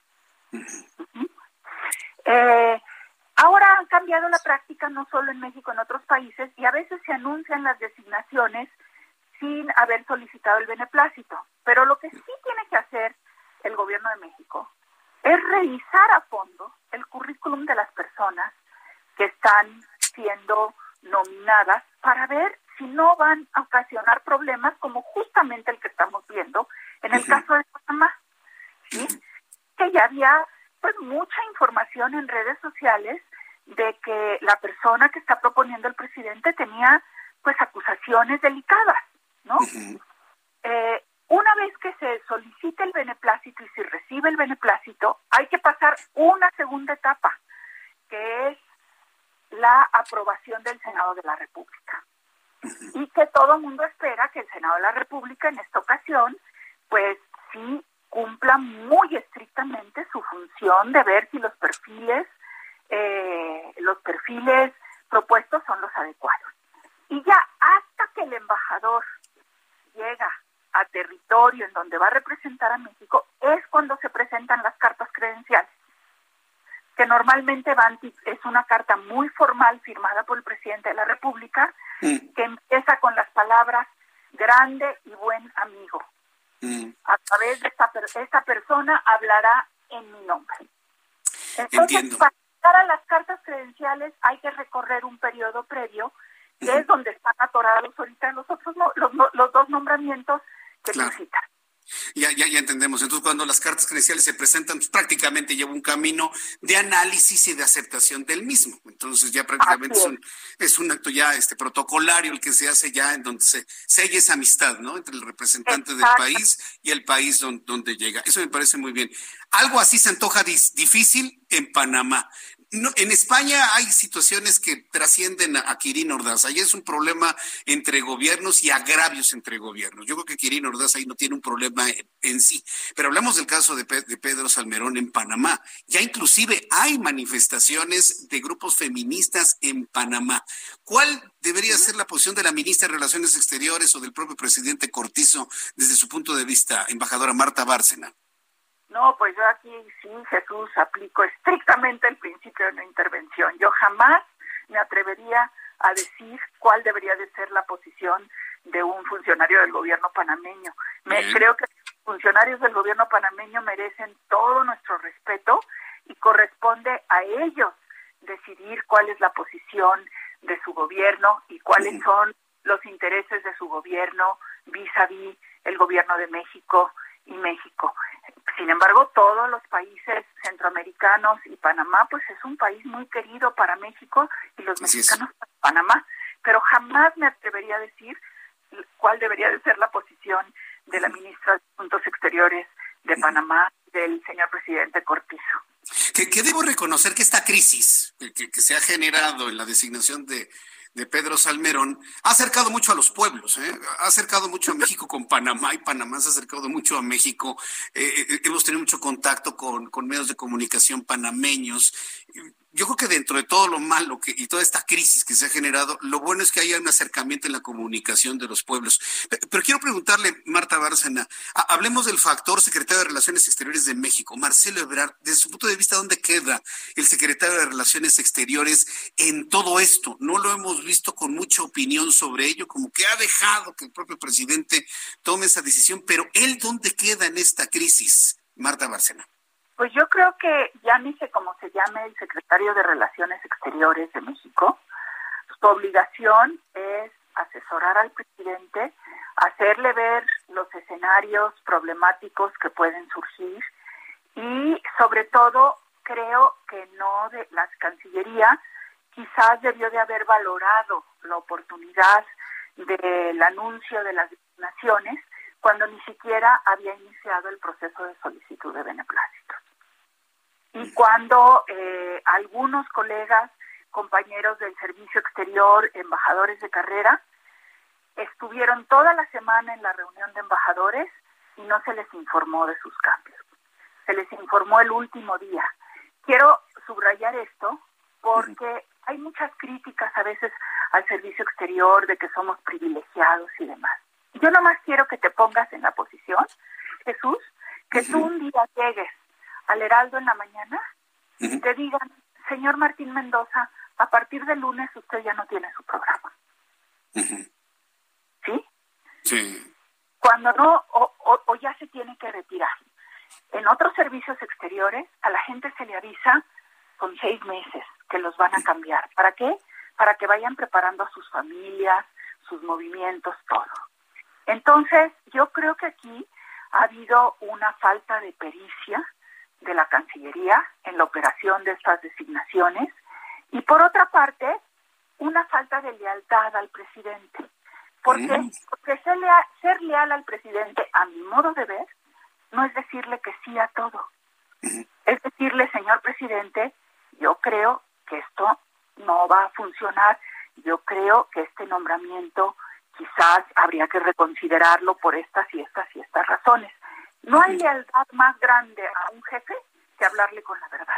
Eh, ahora han cambiado la práctica no solo en México, en otros países, y a veces se anuncian las designaciones sin haber solicitado el beneplácito. Pero lo que sí tiene que hacer el gobierno de México es revisar a fondo el currículum de las personas que están siendo nominadas para ver si no van a ocasionar problemas como justamente el que estamos viendo en el caso de Panamá. ¿sí? Que ya había pues mucha información en redes sociales de que la persona que está proponiendo el presidente tenía pues acusaciones delicadas ¿no? eh, una vez que se solicite el beneplácito y se recibe el beneplácito, hay que pasar una segunda etapa, que es la aprobación del Senado de la República. Y que todo el mundo espera que el Senado de la República en esta ocasión, pues sí cumpla muy estrictamente su función de ver si los perfiles, eh, los perfiles propuestos son los adecuados. Y ya hasta que el embajador llega a territorio en donde va a representar a México es cuando se presentan las cartas credenciales. que normalmente van, es una carta muy formal firmada por el presidente de la República, mm. que empieza con las palabras grande y buen amigo. Mm. A través de esta, esta persona hablará en mi nombre. Entonces, para llegar a las cartas credenciales hay que recorrer un periodo previo, que es donde están atorados ahorita los otros los, los dos nombramientos que claro.
Ya, ya, ya entendemos. Entonces, cuando las cartas credenciales se presentan, pues, prácticamente lleva un camino de análisis y de aceptación del mismo. Entonces, ya prácticamente es un, es un, acto ya este protocolario el que se hace ya en donde se sella esa amistad, ¿no? Entre el representante del país y el país donde, donde, llega. Eso me parece muy bien. Algo así se antoja difícil en Panamá en España hay situaciones que trascienden a, Quirino Ordaz. Ahí es un problema entre gobiernos y agravios entre gobiernos. Yo creo que Quirino Ordaz ahí no tiene un problema en, sí. Pero hablamos del caso de, de, Pedro Salmerón en Panamá. Ya inclusive hay manifestaciones de grupos feministas en Panamá. ¿Cuál debería ser la posición de la ministra de Relaciones Exteriores o del propio presidente Cortizo desde su punto de vista, embajadora Marta Bárcena?
No, pues yo aquí sí, Jesús, aplico estrictamente el principio de no intervención. Yo jamás me atrevería a decir cuál debería de ser la posición de un funcionario del gobierno panameño. Me, creo que los funcionarios del gobierno panameño merecen todo nuestro respeto y corresponde a ellos decidir cuál es la posición de su gobierno y cuáles son los intereses de su gobierno vis a vis el gobierno de México y México. Sin embargo, todos los países centroamericanos y Panamá, pues es un país muy querido para México y los mexicanos para Panamá, pero jamás me atrevería a decir cuál debería de ser la posición de la ministra de Asuntos Exteriores de Panamá, del señor presidente Cortizo.
Que, debo reconocer que esta crisis que se ha generado en la designación de de Pedro Salmerón ha acercado mucho a los pueblos, ¿eh? ha acercado mucho a México con Panamá y Panamá se ha acercado mucho a México. Eh, eh, hemos tenido mucho contacto con, con medios de comunicación panameños yo creo que dentro de todo lo malo y toda esta crisis que se ha generado, lo bueno es que haya un acercamiento en la comunicación de los pueblos. Pero, quiero preguntarle, Marta Bárcena, hablemos del factor secretario de Relaciones Exteriores de México, Marcelo Ebrard, desde su punto de vista, ¿dónde queda el secretario de Relaciones Exteriores en todo esto? No lo hemos visto con mucha opinión sobre ello, como que ha dejado que el propio presidente tome esa decisión, pero él, ¿dónde queda en esta crisis? Marta Bárcena.
Pues yo creo que llámese como se llame el secretario de Relaciones Exteriores de México, su obligación es asesorar al presidente, hacerle ver los escenarios problemáticos que pueden surgir y sobre todo creo que no de la Cancillería quizás debió de haber valorado la oportunidad del anuncio de las naciones cuando ni siquiera había iniciado el proceso de solicitud de beneplácitos y cuando eh, algunos colegas, compañeros del servicio exterior, embajadores de carrera, estuvieron toda la semana en la reunión de embajadores y no se les informó de sus cambios. Se les informó el último día. Quiero subrayar esto porque hay muchas críticas a veces al servicio exterior de que somos privilegiados y demás. Yo nomás quiero que te pongas en la posición, Jesús, que tú un día llegues al Heraldo en la mañana y te digan, señor Martín Mendoza, a partir del lunes usted ya no tiene su programa. ¿Sí?
Sí.
Cuando no, o, o, ya se tiene que retirar. En otros servicios exteriores, a la gente se le avisa con seis meses que los van a cambiar. ¿Para qué? Para que vayan preparando a sus familias, sus movimientos, todo. Entonces, yo creo que aquí ha habido una falta de pericia de la Cancillería en la operación de estas designaciones y por otra parte una falta de lealtad al presidente. Porque, porque ser, leal, ser leal al presidente, a mi modo de ver, no es decirle que sí a todo. Es decirle, señor presidente, yo creo que esto no va a funcionar. Yo creo que este nombramiento quizás habría que reconsiderarlo por estas y estas y estas razones. No hay lealtad más grande a un jefe que hablarle con la verdad.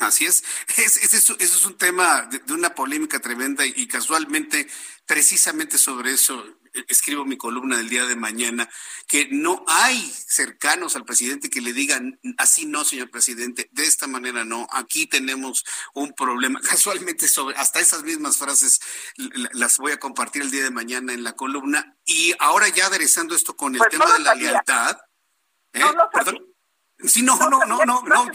Así es. Ese es, un tema de, una polémica tremenda y, casualmente, precisamente sobre eso, escribo mi columna del día de mañana, que no hay cercanos al presidente que le digan, así no, señor presidente, de esta manera no, aquí tenemos un problema. [laughs] Casualmente, sobre hasta esas mismas frases las voy a compartir el día de mañana en la columna. Y ahora ya aderezando esto con el pues tema de la lealtad. ¿eh? ¿Perdón? Sí, no, no, no, no, [laughs] no.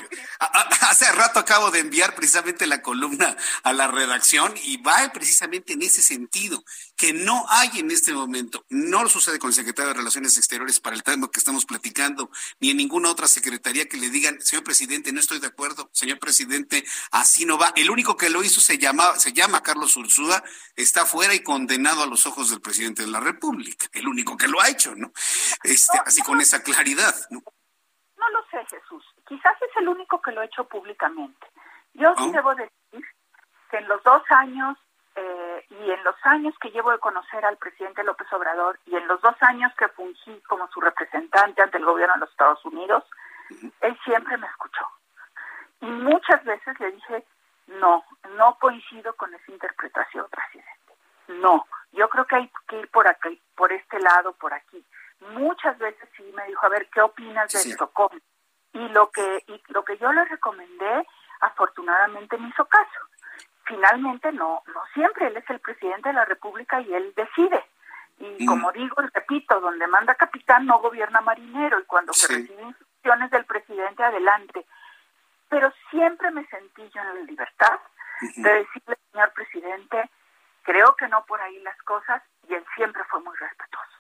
Hace rato acabo de enviar precisamente la columna a la redacción y va precisamente en ese sentido, que no hay en este momento, no lo sucede con el secretario de Relaciones Exteriores para el tema que estamos platicando, ni en ninguna otra secretaría que le digan, señor presidente, no estoy de acuerdo, señor presidente, así no va. El único que lo hizo se llama, se llama Carlos Ursúa, está fuera y condenado a los ojos del presidente de la República. El único que lo ha hecho, ¿no? Este, así con esa claridad, ¿no?
No lo sé, Jesús. Quizás es el único que lo ha hecho públicamente. Yo sí oh. debo decir que en los dos años eh, y en los años que llevo de conocer al presidente López Obrador y en los dos años que fungí como su representante ante el gobierno de los Estados Unidos, él siempre me escuchó. Y muchas veces le dije, no, no coincido con esa interpretación, presidente. No, yo creo que hay que ir por aquí, por este lado, por aquí muchas veces sí me dijo, a ver, ¿qué opinas de esto? Y lo que y lo que yo le recomendé, afortunadamente me hizo caso. Finalmente no, no siempre, él es el presidente de la República y él decide. Y como digo, repito, donde manda capitán no gobierna marinero y cuando se reciben instrucciones del presidente adelante. Pero siempre me sentí yo en la libertad de decirle, señor presidente, creo que no por ahí las cosas y él siempre fue muy respetuoso.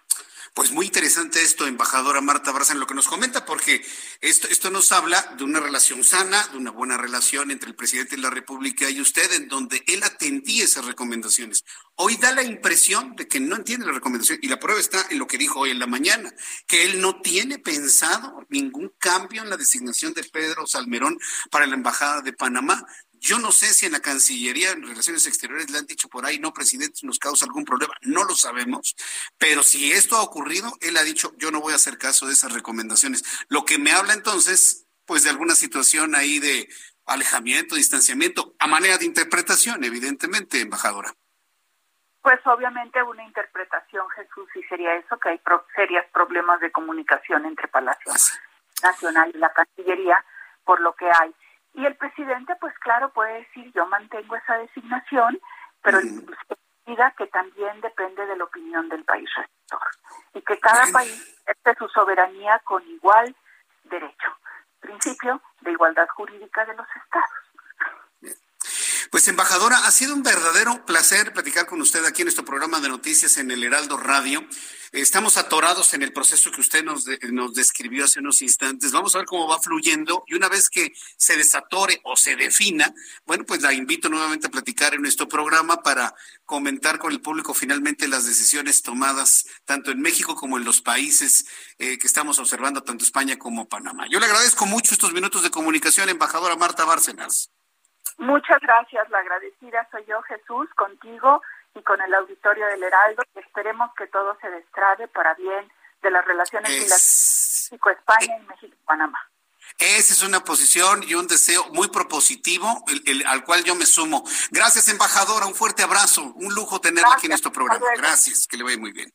Pues muy interesante esto, embajadora Marta en lo que nos comenta, porque esto, esto nos habla de una relación sana, de una buena relación entre el presidente de la República y usted, en donde él atendía esas recomendaciones. Hoy da la impresión de que no entiende la recomendación, y la prueba está en lo que dijo hoy en la mañana, que él no tiene pensado ningún cambio en la designación de Pedro Salmerón para la Embajada de Panamá. Yo no sé si en la Cancillería, en Relaciones Exteriores, le han dicho por ahí, no, presidente, nos causa algún problema. No lo sabemos. Pero si esto ha ocurrido, él ha dicho, yo no voy a hacer caso de esas recomendaciones. Lo que me habla entonces, pues de alguna situación ahí de alejamiento, distanciamiento, a manera de interpretación, evidentemente, embajadora.
Pues obviamente una interpretación, Jesús, y sería eso, que hay serios problemas de comunicación entre Palacio Nacional y la Cancillería, por lo que hay y el presidente, pues claro, puede decir, yo mantengo esa designación, pero diga que también depende de la opinión del país rector y que cada país esté su soberanía con igual derecho. Principio de igualdad jurídica de los estados.
Pues embajadora, ha sido un verdadero placer platicar con usted aquí en nuestro programa de noticias en el Heraldo Radio. Estamos atorados en el proceso que usted nos, nos describió hace unos instantes. Vamos a ver cómo va fluyendo y una vez que se desatore o se defina, bueno, pues la invito nuevamente a platicar en nuestro programa para comentar con el público finalmente las decisiones tomadas tanto en México como en los países eh, que estamos observando, tanto España como Panamá. Yo le agradezco mucho estos minutos de comunicación, embajadora Marta Bárcenas.
Muchas gracias, la agradecida soy yo, Jesús, contigo y con el auditorio del Heraldo. Esperemos que todo se destrabe para bien de las relaciones es... México-España y México-Panamá.
Esa es una posición y un deseo muy propositivo al cual yo me sumo. Gracias, embajadora. Un fuerte abrazo. Un lujo tenerla aquí en nuestro programa. Gracias. Que le vaya muy bien.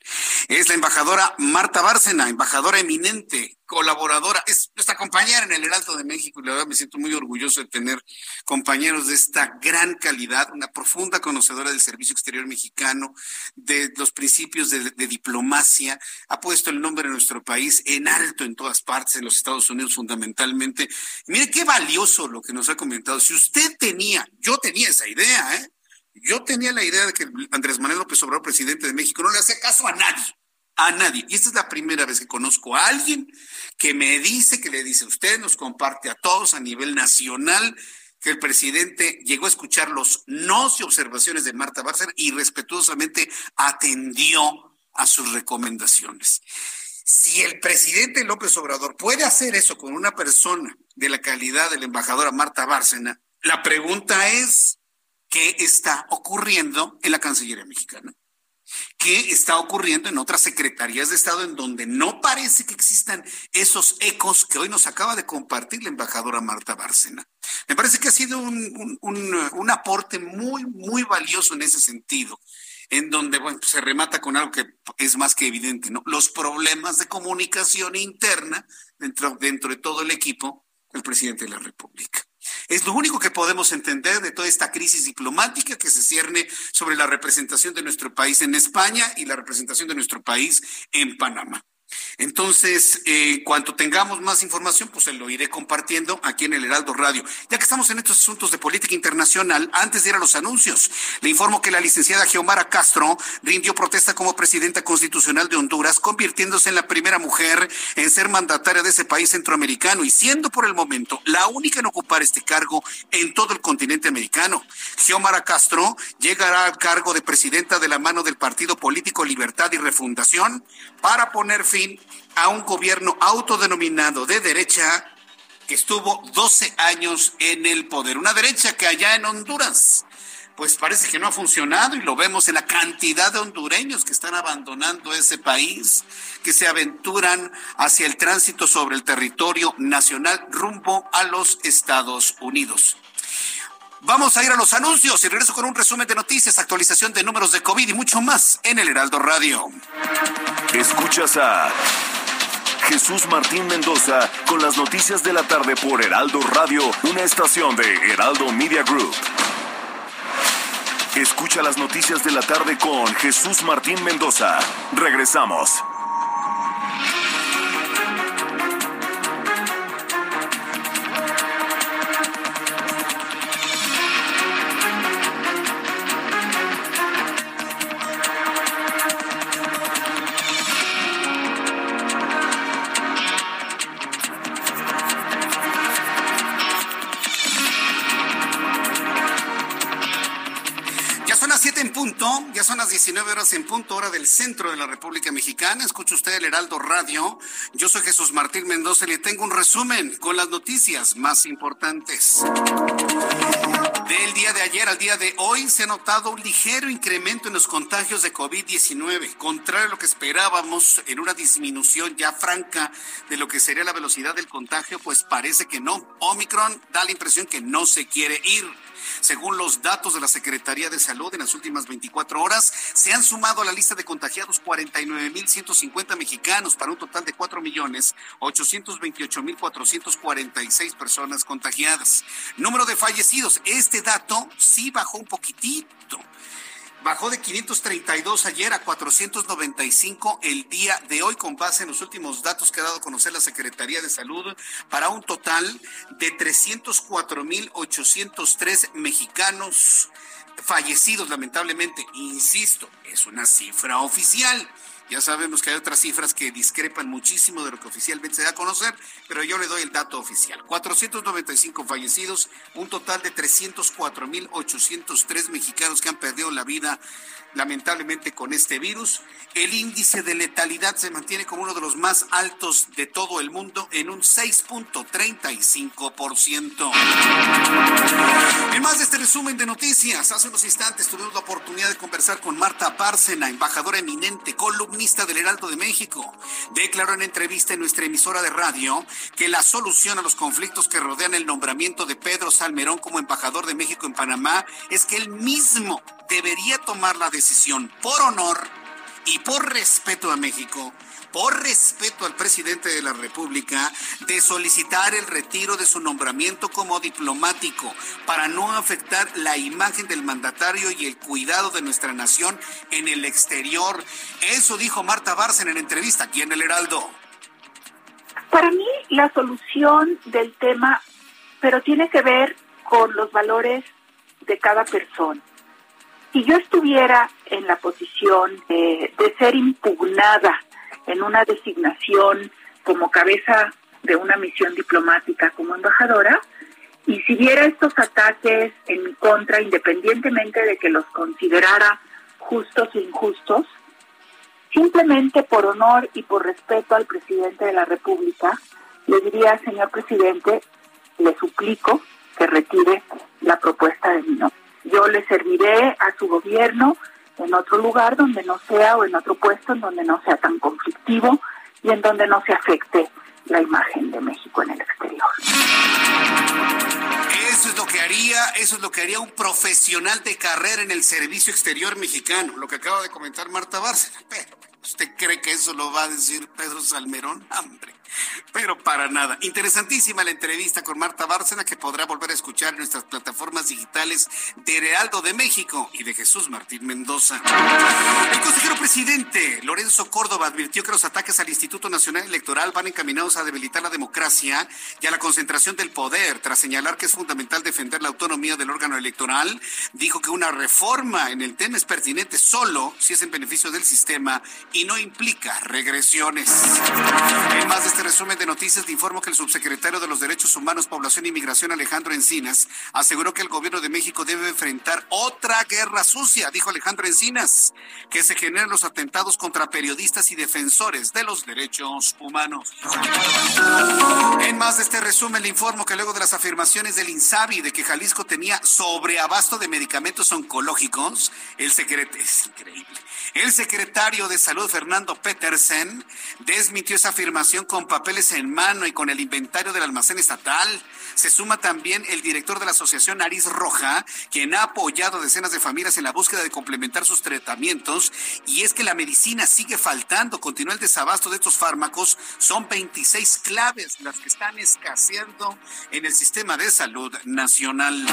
Es la embajadora Marta Bárcena, embajadora eminente colaboradora, es nuestra compañera en el Heraldo de México y la verdad me siento muy orgulloso de tener compañeros de esta gran calidad, una profunda conocedora del servicio exterior mexicano, de los principios de, diplomacia, ha puesto el nombre de nuestro país en alto en todas partes, en los Estados Unidos mire qué valioso lo que nos ha comentado. Si usted tenía, yo tenía esa idea, ¿eh? Yo tenía la idea de que Andrés Manuel López Obrador, presidente de México, no le hacía caso a nadie a nadie. Y esta es la primera vez que conozco a alguien que me dice, que le dice, usted nos comparte a todos a nivel nacional que el presidente llegó a escuchar los no y observaciones de Marta Bárcena y respetuosamente atendió a sus recomendaciones. Si el presidente López Obrador puede hacer eso con una persona de la calidad de la embajadora Marta Bárcena, la pregunta es, ¿qué está ocurriendo en la Cancillería mexicana? ¿Qué está ocurriendo en otras secretarías de Estado en donde no parece que existan esos ecos que hoy nos acaba de compartir la embajadora Marta Bárcena. Me parece que ha sido un, un, un, aporte muy, muy valioso en ese sentido. En donde bueno, se remata con algo que es más que evidente, ¿no? Los problemas de comunicación interna dentro, dentro de todo el equipo del presidente de la República. Es lo único que podemos entender de toda esta crisis diplomática que se cierne sobre la representación de nuestro país en España y la representación de nuestro país en Panamá. Entonces, eh, cuando tengamos más información, pues se lo iré compartiendo aquí en el Heraldo Radio. Ya que estamos en estos asuntos de política internacional, antes de ir a los anuncios, le informo que la licenciada Geomara Castro rindió protesta como presidenta constitucional de Honduras, convirtiéndose en la primera mujer en ser mandataria de ese país centroamericano y siendo por el momento la única en ocupar este cargo en todo el continente americano. Geomara Castro llegará al cargo de presidenta de la mano del Partido Político Libertad y Refundación para poner fin a un gobierno autodenominado de derecha que estuvo 12 años en el poder. Una derecha que allá en Honduras, pues parece que no ha funcionado y lo vemos en la cantidad de hondureños que están abandonando ese país, que se aventuran hacia el tránsito sobre el territorio nacional rumbo a los Estados Unidos. Vamos a ir a los anuncios y regreso con un resumen de noticias, actualización de números de COVID y mucho más en el Heraldo Radio.
Escuchas a Jesús Martín Mendoza con las noticias de la tarde por Heraldo Radio, una estación de Heraldo Media Group. Escucha las noticias de la tarde con Jesús Martín Mendoza. Regresamos.
Son las 19 horas en punto, hora del centro de la República Mexicana. Escucha usted el Heraldo Radio. Yo soy Jesús Martín Mendoza y le tengo un resumen con las noticias más importantes. Del día de ayer al día de hoy se ha notado un ligero incremento en los contagios de COVID-19, contrario a lo que esperábamos en una disminución ya franca de lo que sería la velocidad del contagio, pues parece que no. Omicron da la impresión que no se quiere ir. Según los datos de la Secretaría de Salud, en las últimas 24 horas se han sumado a la lista de contagiados 49.150 mexicanos para un total de 4.828.446 personas contagiadas. Número de fallecidos, este dato sí bajó un poquitito Bajó de 532 ayer a 495 el día de hoy con base en los últimos datos que ha dado a conocer la Secretaría de Salud para un total de 304.803 mexicanos fallecidos lamentablemente. Insisto, es una cifra oficial. Ya sabemos que hay otras cifras que discrepan muchísimo de lo que oficialmente se da a conocer, pero yo le doy el dato oficial. 495 fallecidos, un total de 304.803 mexicanos que han perdido la vida lamentablemente con este virus. El índice de letalidad se mantiene como uno de los más altos de todo el mundo en un 6.35%. En más de este resumen de noticias, hace unos instantes tuvimos la oportunidad de conversar con Marta Bárcena, embajadora eminente, columnista del Heraldo de México. Declaró en entrevista en nuestra emisora de radio que la solución a los conflictos que rodean el nombramiento de Pedro Salmerón como embajador de México en Panamá es que él mismo debería tomar la decisión por honor y por respeto a México, por respeto al presidente de la República, de solicitar el retiro de su nombramiento como diplomático para no afectar la imagen del mandatario y el cuidado de nuestra nación en el exterior. Eso dijo Marta Bárcena en entrevista aquí en el Heraldo.
Para mí la solución del tema, pero tiene que ver con los valores de cada persona si yo estuviera en la posición de, ser impugnada en una designación como cabeza de una misión diplomática como embajadora, y si viera estos ataques en mi contra, independientemente de que los considerara justos e injustos, simplemente por honor y por respeto al presidente de la República, le diría, señor presidente, le suplico que retire la propuesta de mi nombre yo le serviré a su gobierno en otro lugar donde no sea o en otro puesto en donde no sea tan conflictivo y en donde no se afecte la imagen de México en el exterior.
Eso es lo que haría, eso es lo que haría un profesional de carrera en el servicio exterior mexicano, lo que acaba de comentar Marta Bárcena. ¿Usted cree que eso lo va a decir Pedro Salmerón? [laughs] Hambre pero para nada. Interesantísima la entrevista con Marta Bárcena que podrá volver a escuchar en nuestras plataformas digitales de Realdo de México y de Jesús Martín Mendoza. El consejero presidente Lorenzo Córdoba advirtió que los ataques al Instituto Nacional Electoral van encaminados a debilitar la democracia y a la concentración del poder, tras señalar que es fundamental defender la autonomía del órgano electoral. Dijo que una reforma en el tema es pertinente solo si es en beneficio del sistema y no implica regresiones. En más de este resumen de noticias le informo que el subsecretario de los Derechos Humanos, Población y Migración, Alejandro Encinas, aseguró que el gobierno de México debe enfrentar otra guerra sucia, dijo Alejandro Encinas, que se generan los atentados contra periodistas y defensores de los derechos humanos. En más de este resumen le informo que luego de las afirmaciones del INSABI de que Jalisco tenía sobreabasto de medicamentos oncológicos, el secreto es increíble. El secretario de Salud, Fernando Petersen, desmintió esa afirmación con papeles en mano y con el inventario del almacén estatal. Se suma también el director de la Asociación Nariz Roja, quien ha apoyado decenas de familias en la búsqueda de complementar sus tratamientos. Y es que la medicina sigue faltando, continúa el desabasto de estos fármacos. Son 26 claves las que están escaseando en el sistema de salud nacional.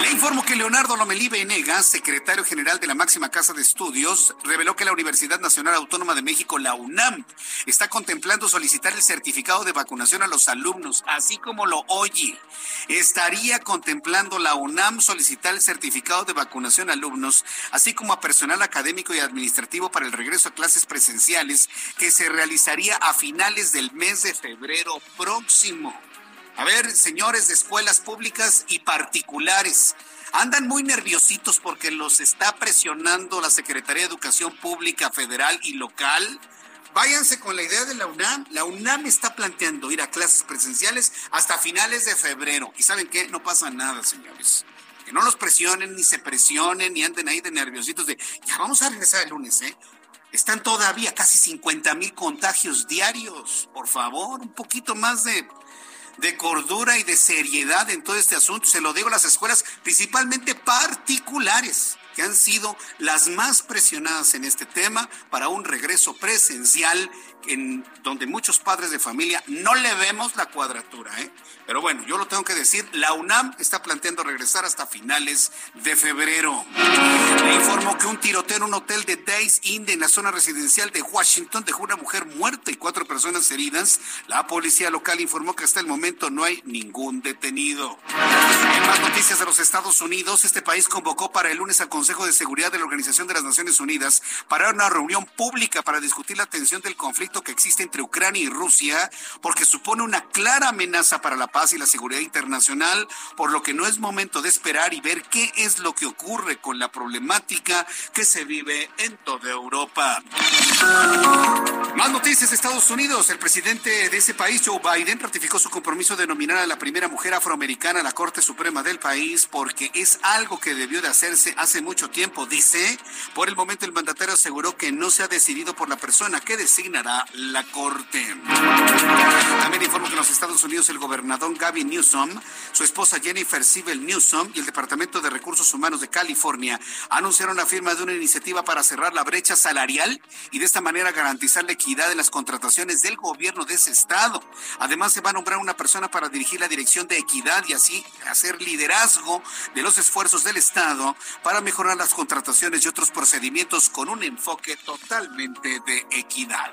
Le informo que Leonardo Lomelí Venegas, secretario general de la máxima casa de estudios, reveló que la Universidad Nacional Autónoma de México, la UNAM, está contemplando solicitar el certificado de vacunación a los alumnos, así como lo oye. Estaría contemplando la UNAM solicitar el certificado de vacunación a alumnos, así como a personal académico y administrativo para el regreso a clases presenciales, que se realizaría a finales del mes de febrero próximo. A ver, señores de escuelas públicas y particulares, andan muy nerviositos porque los está presionando la Secretaría de Educación Pública Federal y local. Váyanse con la idea de la UNAM. La UNAM está planteando ir a clases presenciales hasta finales de febrero. ¿Y saben qué? No pasa nada, señores. Que no los presionen, ni se presionen, ni anden ahí de nerviositos de, ya vamos a regresar el lunes, ¿eh? Están todavía casi 50 mil contagios diarios. Por favor, un poquito más de de cordura y de seriedad en todo este asunto. Se lo digo a las escuelas, principalmente particulares que han sido las más presionadas en este tema para un regreso presencial en donde muchos padres de familia no le vemos la cuadratura, ¿eh? Pero bueno, yo lo tengo que decir, la UNAM está planteando regresar hasta finales de febrero. Informó que un tiroteo en un hotel de Days Inn en la zona residencial de Washington dejó una mujer muerta y cuatro personas heridas. La policía local informó que hasta el momento no hay ningún detenido. En más noticias de los Estados Unidos, este país convocó para el lunes al Consejo de Seguridad de la Organización de las Naciones Unidas para una reunión pública para discutir la tensión del conflicto que existe entre Ucrania y Rusia, porque supone una clara amenaza para la paz y la seguridad internacional, por lo que no es momento de esperar y ver qué es lo que ocurre con la problemática que se vive en toda Europa. Más noticias de Estados Unidos. El presidente de ese país, Joe Biden, ratificó su compromiso de nominar a la primera mujer afroamericana a la Corte Suprema del país porque es algo que debió de hacerse hace mucho tiempo, dice. Por el momento el mandatario aseguró que no se ha decidido por la persona que designará la Corte. También informo que en los Estados Unidos el gobernador Gavin Newsom, su esposa Jennifer Sibel Newsom y el Departamento de Recursos Humanos de California anunciaron la firma de una iniciativa para cerrar la brecha salarial y de esta manera garantizar la equidad en las contrataciones del gobierno de ese estado. Además, se va a nombrar una persona para dirigir la dirección de equidad y así hacer liderazgo de los esfuerzos del Estado para mejorar las contrataciones y otros procedimientos con un enfoque totalmente de equidad.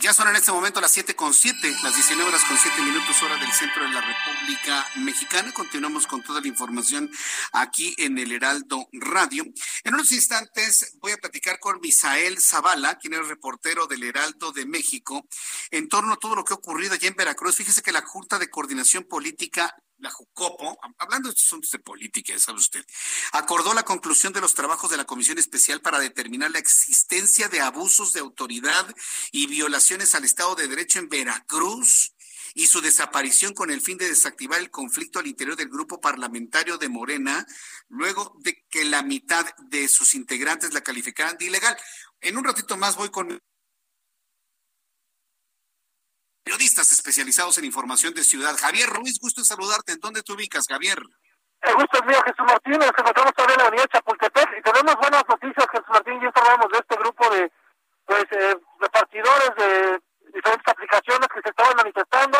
Ya son en este momento las siete con siete, las 19 horas con siete minutos hora del centro de la República Mexicana. Continuamos con toda la información aquí en el Heraldo Radio. En unos instantes voy a platicar con Misael Zavala, quien es reportero del Heraldo de México, en torno a todo lo que ha ocurrido allá en Veracruz. Fíjese que la Junta de Coordinación Política la Jucopo, hablando de asuntos de política, sabe usted, acordó la conclusión de los trabajos de la Comisión Especial para determinar la existencia de abusos de autoridad y violaciones al Estado de Derecho en Veracruz y su desaparición con el fin de desactivar el conflicto al interior del grupo parlamentario de Morena, luego de que la mitad de sus integrantes la calificaran de ilegal. En un ratito más voy con periodistas especializados en información de ciudad. Javier Ruiz, gusto en saludarte. ¿En dónde te ubicas, Javier?
El gusto es mío, Jesús Martín. Nos encontramos todavía en la avenida Chapultepec y tenemos buenas noticias, Jesús Martín. Ya informamos de este grupo de, pues, eh, repartidores de diferentes aplicaciones que se estaban manifestando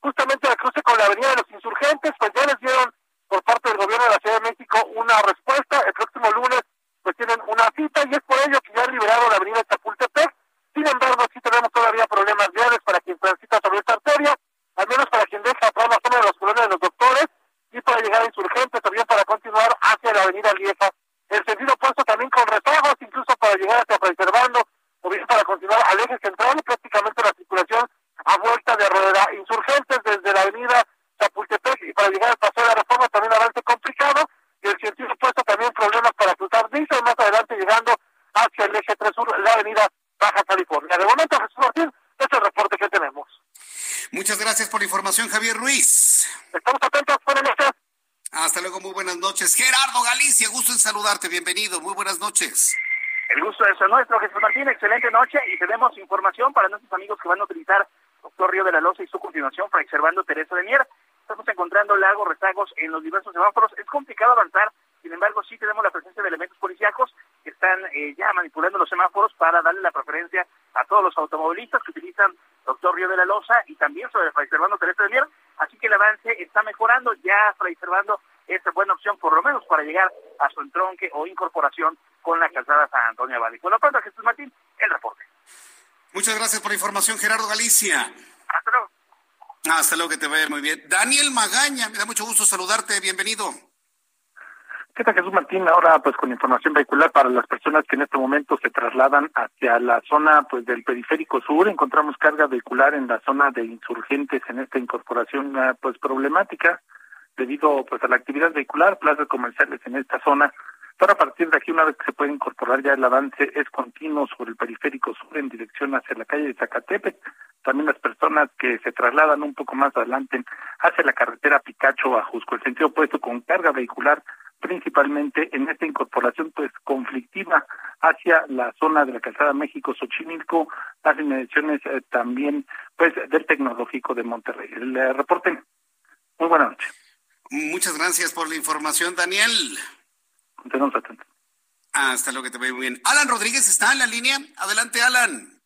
justamente al cruce con la avenida de los insurgentes, pues ya les dieron por parte del gobierno de la Ciudad de México una respuesta. El próximo lunes pues tienen una cita y es por ello que ya han liberado la avenida Chapultepec. Sin embargo, sí tenemos todavía problemas viales para quien transita sobre esta arteria, al menos para quien deja atrás la zona de los colonias de los doctores y para llegar a insurgentes, también para continuar hacia la avenida Lieja. El sentido opuesto también con rezagos, incluso para llegar hacia Preservando, o bien para continuar al eje central y prácticamente la circulación a vuelta de rueda. Insurgentes desde la avenida Chapultepec y para llegar al Paseo de la Reforma
información, Javier Ruiz.
Estamos atentos, buenas noches.
Hasta luego, muy buenas noches. Gerardo Galicia, gusto en saludarte, bienvenido, muy buenas noches.
El gusto es nuestro, Jesús Martín, excelente noche y tenemos información para nuestros amigos que van a utilizar Doctor Río de la Loza y su continuación para observando Teresa de Mier. Estamos encontrando lagos, rezagos en los diversos semáforos. Es complicado avanzar, sin embargo, sí tenemos la presencia de elementos policíacos que están eh, ya manipulando los semáforos para darle la preferencia a todos los automovilistas que utilizan Doctor Río de la Loza y también sobre Fray Servando Teresa de Mier. Así que el avance está mejorando. Ya Fray Servando es buena opción, por lo menos para llegar a o incorporación con la calzada San Antonio Abad. Lo pronto, Jesús Martín, el reporte.
Muchas gracias por la información, Gerardo Galicia.
Hasta luego.
Hasta luego, que te vaya muy bien. Daniel Magaña, me da mucho gusto saludarte, bienvenido.
¿Qué tal, Jesús Martín? Ahora, pues con información vehicular para las personas que en este momento se trasladan hacia la zona pues del periférico sur, encontramos carga vehicular en la zona de insurgentes en esta incorporación ah, pues problemática debido pues a la actividad vehicular, plazas comerciales en esta zona. Pero a partir de aquí, una vez que se puede incorporar ya el avance es continuo sobre el periférico sur en dirección hacia la calle de Zacatepec. También las personas que se trasladan un poco más adelante hacia la carretera Picacho a Jusco, el sentido opuesto con carga vehicular principalmente en esta incorporación pues conflictiva hacia la zona de la calzada México Xochimilco, las inmediaciones eh, también pues del tecnológico de Monterrey. El eh, reporte. Muy buenas noches.
Muchas gracias por la información, Daniel.
Continuamos atentos.
Hasta luego, que te vaya muy bien. Alan Rodríguez está en la línea. Adelante, Alan.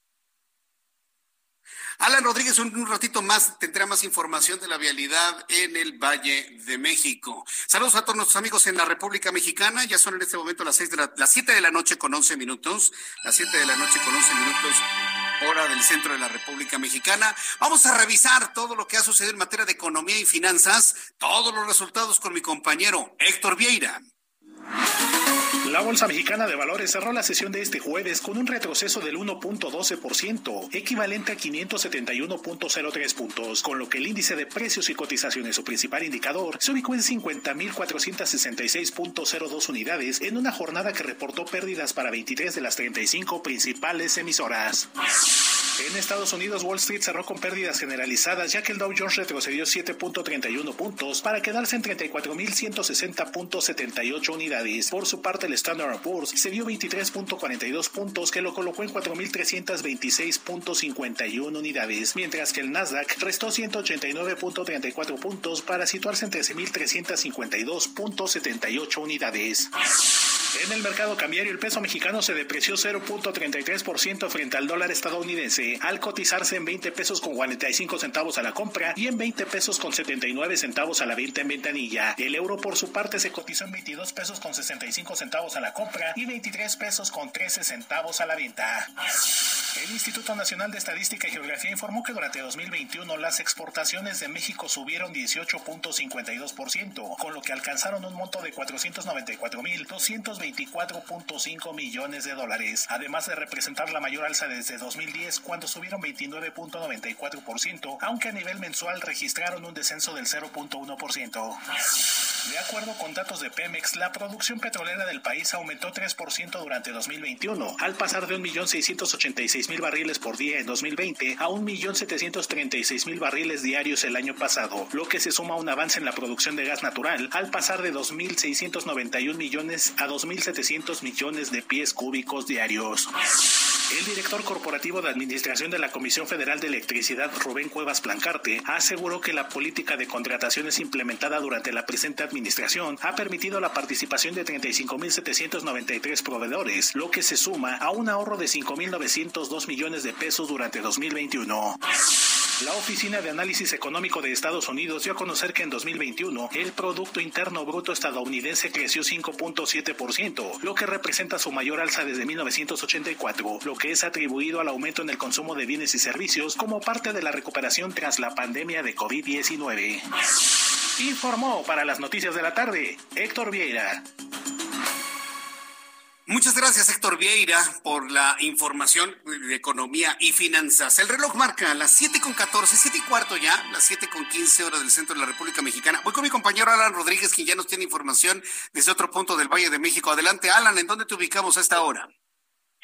Alan Rodríguez, un, ratito más tendrá más información de la vialidad en el Valle de México. Saludos a todos nuestros amigos en la República Mexicana. Ya son en este momento las seis de la, las siete de la noche con once minutos. Las siete de la noche con once minutos hora del centro de la República Mexicana. Vamos a revisar todo lo que ha sucedido en materia de economía y finanzas, todos los resultados con mi compañero Héctor Vieira.
La Bolsa Mexicana de Valores cerró la sesión de este jueves con un retroceso del 1.12%, equivalente a 571.03 puntos, con lo que el índice de precios y cotizaciones, su principal indicador, se ubicó en 50.466.02 unidades en una jornada que reportó pérdidas para 23 de las 35 principales emisoras. En Estados Unidos, Wall Street cerró con pérdidas generalizadas, ya que el Dow Jones retrocedió 7.31 puntos para quedarse en 34.160.78 unidades. Por su parte, el Standard Poor's se dio 23.42 puntos, que lo colocó en 4.326.51 unidades, mientras que el Nasdaq restó 189.34 puntos para situarse en 13.352.78 unidades. En el mercado cambiario, el peso mexicano se depreció 0.33% frente al dólar estadounidense, al cotizarse en 20 pesos con 45 centavos a la compra y en 20 pesos con 79 centavos a la venta en ventanilla. El euro, por su parte, se cotizó en 22 pesos con 65 centavos a la compra y 23 pesos con 13 centavos a la venta. El Instituto Nacional de Estadística y Geografía informó que durante 2021 las exportaciones de México subieron 18.52%, con lo que alcanzaron un monto de 494.220 224.5 millones de dólares, además de representar la mayor alza desde 2010 cuando subieron 29.94%, aunque a nivel mensual registraron un descenso del 0.1%. De acuerdo con datos de Pemex, la producción petrolera del país aumentó 3% durante 2021, al pasar de 1.686.000 barriles por día en 2020 a 1.736.000 barriles diarios el año pasado, lo que se suma a un avance en la producción de gas natural, al pasar de 2.691 millones a 2.700 millones de pies cúbicos diarios. El director corporativo de administración de la Comisión Federal de Electricidad, Rubén Cuevas Plancarte, aseguró que la política de contrataciones implementada durante la presente administración ha permitido la participación de 35.793 proveedores, lo que se suma a un ahorro de 5.902 millones de pesos durante 2021. La Oficina de Análisis Económico de Estados Unidos dio a conocer que en 2021 el Producto Interno Bruto estadounidense creció 5.7%, lo que representa su mayor alza desde 1984, lo que es atribuido al aumento en el consumo de bienes y servicios como parte de la recuperación tras la pandemia de COVID-19. Informó para las noticias de la tarde Héctor Vieira.
Muchas gracias, Héctor Vieira, por la información de economía y finanzas. El reloj marca las 7 con 14, 7 y cuarto ya, las 7 con 15 horas del centro de la República Mexicana. Voy con mi compañero Alan Rodríguez, quien ya nos tiene información desde otro punto del Valle de México. Adelante, Alan, ¿en dónde te ubicamos a esta hora?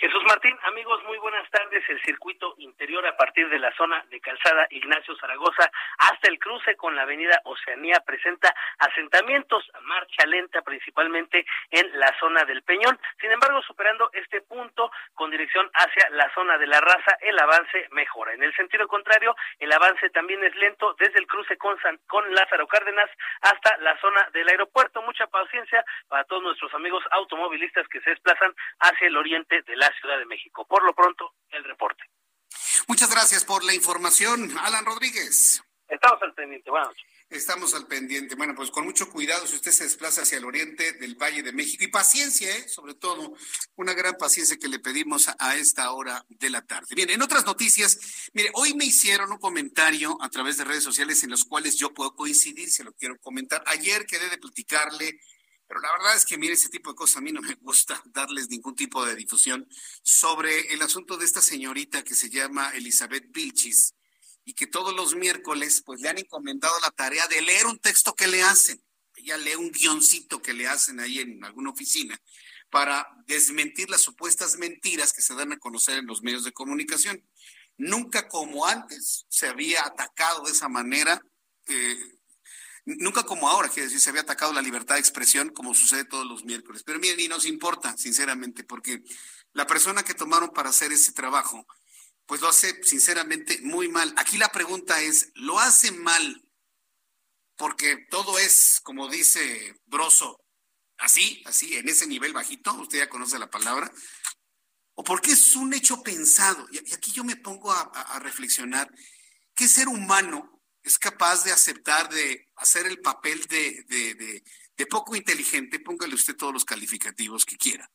Jesús Martín, amigos, muy buenas tardes. El circuito interior a partir de la zona de Calzada Ignacio Zaragoza hasta el cruce con la avenida Oceanía presenta asentamientos, marcha lenta principalmente en la zona del Peñón. Sin embargo, superando este punto con dirección hacia la zona de la raza, el avance mejora. En el sentido contrario, el avance también es lento desde el cruce con, con Lázaro Cárdenas hasta la zona del aeropuerto. Mucha paciencia para todos nuestros amigos automovilistas que se desplazan hacia el oriente de la Ciudad de México. Por lo pronto, el reporte.
Muchas gracias por la información, Alan Rodríguez.
Estamos al pendiente. Buenas noches.
Estamos al pendiente. Bueno, pues con mucho cuidado si usted se desplaza hacia el oriente del Valle de México y paciencia, ¿eh? sobre todo, una gran paciencia que le pedimos a, esta hora de la tarde. Bien, en otras noticias, mire, hoy me hicieron un comentario a través de redes sociales en los cuales yo puedo coincidir, se lo quiero comentar. Ayer quedé de platicarle pero la verdad es que, mire, ese tipo de cosas a mí no me gusta [laughs] darles ningún tipo de difusión sobre el asunto de esta señorita que se llama Elizabeth Vilchis y que todos los miércoles pues le han encomendado la tarea de leer un texto que le hacen. Ella lee un guioncito que le hacen ahí en alguna oficina para desmentir las supuestas mentiras que se dan a conocer en los medios de comunicación. Nunca como antes se había atacado de esa manera eh, Nunca como ahora, decir, se había atacado la libertad de expresión como sucede todos los miércoles. Pero miren, y nos importa, sinceramente, porque la persona que tomaron para hacer ese trabajo, pues lo hace sinceramente muy mal. Aquí la pregunta es, ¿lo hace mal porque todo es, como dice Broso, así, así, en ese nivel bajito, usted ya conoce la palabra, o porque es un hecho pensado? Y aquí yo me pongo a reflexionar, ¿qué ser humano es capaz de aceptar, de hacer el papel de, de, poco inteligente, póngale usted todos los calificativos que quiera,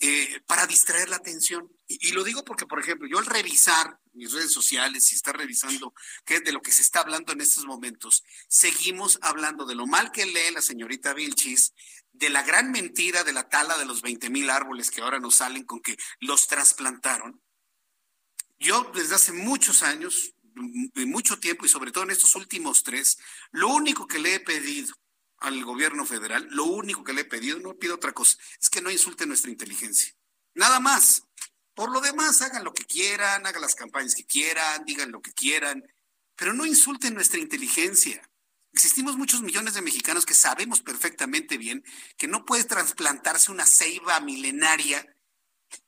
eh, para distraer la atención. Y, lo digo porque, por ejemplo, yo al revisar mis redes sociales y estar revisando qué es de lo que se está hablando en estos momentos, seguimos hablando de lo mal que lee la señorita Vilchis, de la gran mentira de la tala de los 20 mil árboles que ahora nos salen con que los trasplantaron. Yo desde hace muchos años mucho tiempo y sobre todo en estos últimos tres, lo único que le he pedido al gobierno federal, lo único que le he pedido, no pido otra cosa, es que no insulte nuestra inteligencia. Nada más. Por lo demás, hagan lo que quieran, hagan las campañas que quieran, digan lo que quieran, pero no insulten nuestra inteligencia. Existimos muchos millones de mexicanos que sabemos perfectamente bien que no puede trasplantarse una ceiba milenaria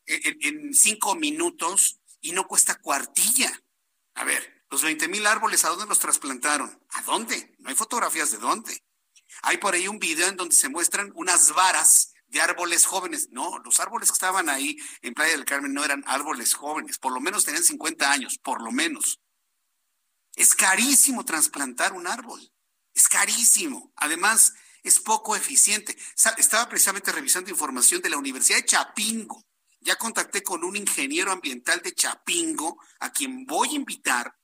en, en cinco minutos y no cuesta cuartilla. A ver, los 20 mil árboles, ¿a dónde los trasplantaron? ¿A dónde? No hay fotografías de dónde. Hay por ahí un video en donde se muestran unas varas de árboles jóvenes. No, los árboles que estaban ahí en Playa del Carmen no eran árboles jóvenes, por lo menos tenían 50 años, por lo menos. Es carísimo trasplantar un árbol, es carísimo. Además, es poco eficiente. Estaba precisamente revisando información de la Universidad de Chapingo. Ya contacté con un ingeniero ambiental de Chapingo, a quien voy a invitar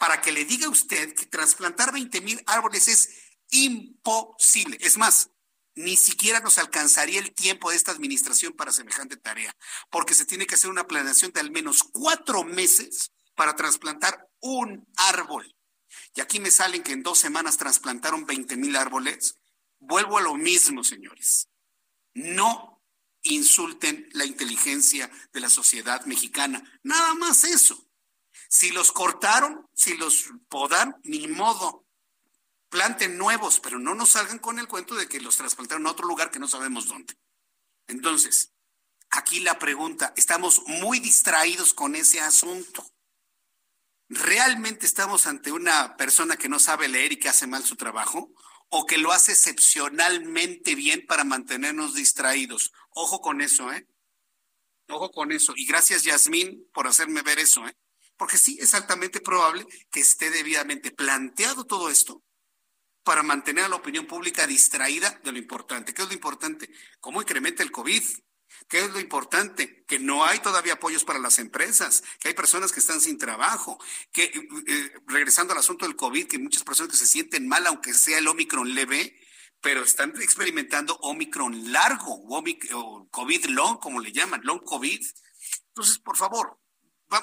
para que le diga a usted que trasplantar 20 mil árboles es imposible. Es más, ni siquiera nos alcanzaría el tiempo de esta administración para semejante tarea, porque se tiene que hacer una planeación de al menos cuatro meses para trasplantar un árbol. Y aquí me salen que en dos semanas trasplantaron 20 mil árboles. Vuelvo a lo mismo, señores. No insulten la inteligencia de la sociedad mexicana. Nada más eso. Si los cortaron, si los podan, ni modo planten nuevos, pero no nos salgan con el cuento de que los trasplantaron a otro lugar que no sabemos dónde. Entonces, aquí la pregunta, estamos muy distraídos con ese asunto. ¿Realmente estamos ante una persona que no sabe leer y que hace mal su trabajo? ¿O que lo hace excepcionalmente bien para mantenernos distraídos? Ojo con eso, ¿eh? Ojo con eso. Y gracias, Yasmín, por hacerme ver eso, ¿eh? Porque sí, es altamente probable que esté debidamente planteado todo esto para mantener a la opinión pública distraída de lo importante. ¿Qué es lo importante? ¿Cómo incrementa el COVID? ¿Qué es lo importante? Que no hay todavía apoyos para las empresas, que hay personas que están sin trabajo, que eh, regresando al asunto del COVID, que muchas personas que se sienten mal, aunque sea el Omicron leve, pero están experimentando Omicron largo o, COVID long, como le llaman, long COVID. Entonces, por favor,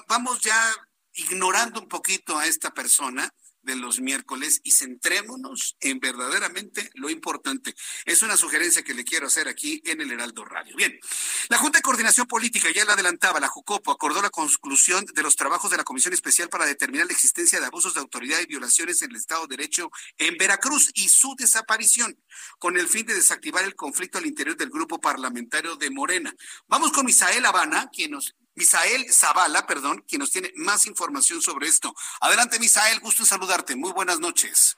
vamos ya ignorando un poquito a esta persona de los miércoles y centrémonos en verdaderamente lo importante. Es una sugerencia que le quiero hacer aquí en el Heraldo Radio. Bien, la Junta de Coordinación Política, ya la adelantaba, la JUCOPO, acordó la conclusión de los trabajos de la Comisión Especial para determinar la existencia de abusos de autoridad y violaciones en el Estado de Derecho en Veracruz y su desaparición, con el fin de desactivar el conflicto al interior del grupo parlamentario de Morena. Vamos con Misael Habana, quien nos Misael Zavala, perdón, quien nos tiene más información sobre esto. Adelante, Misael, gusto en saludarte. Muy buenas noches.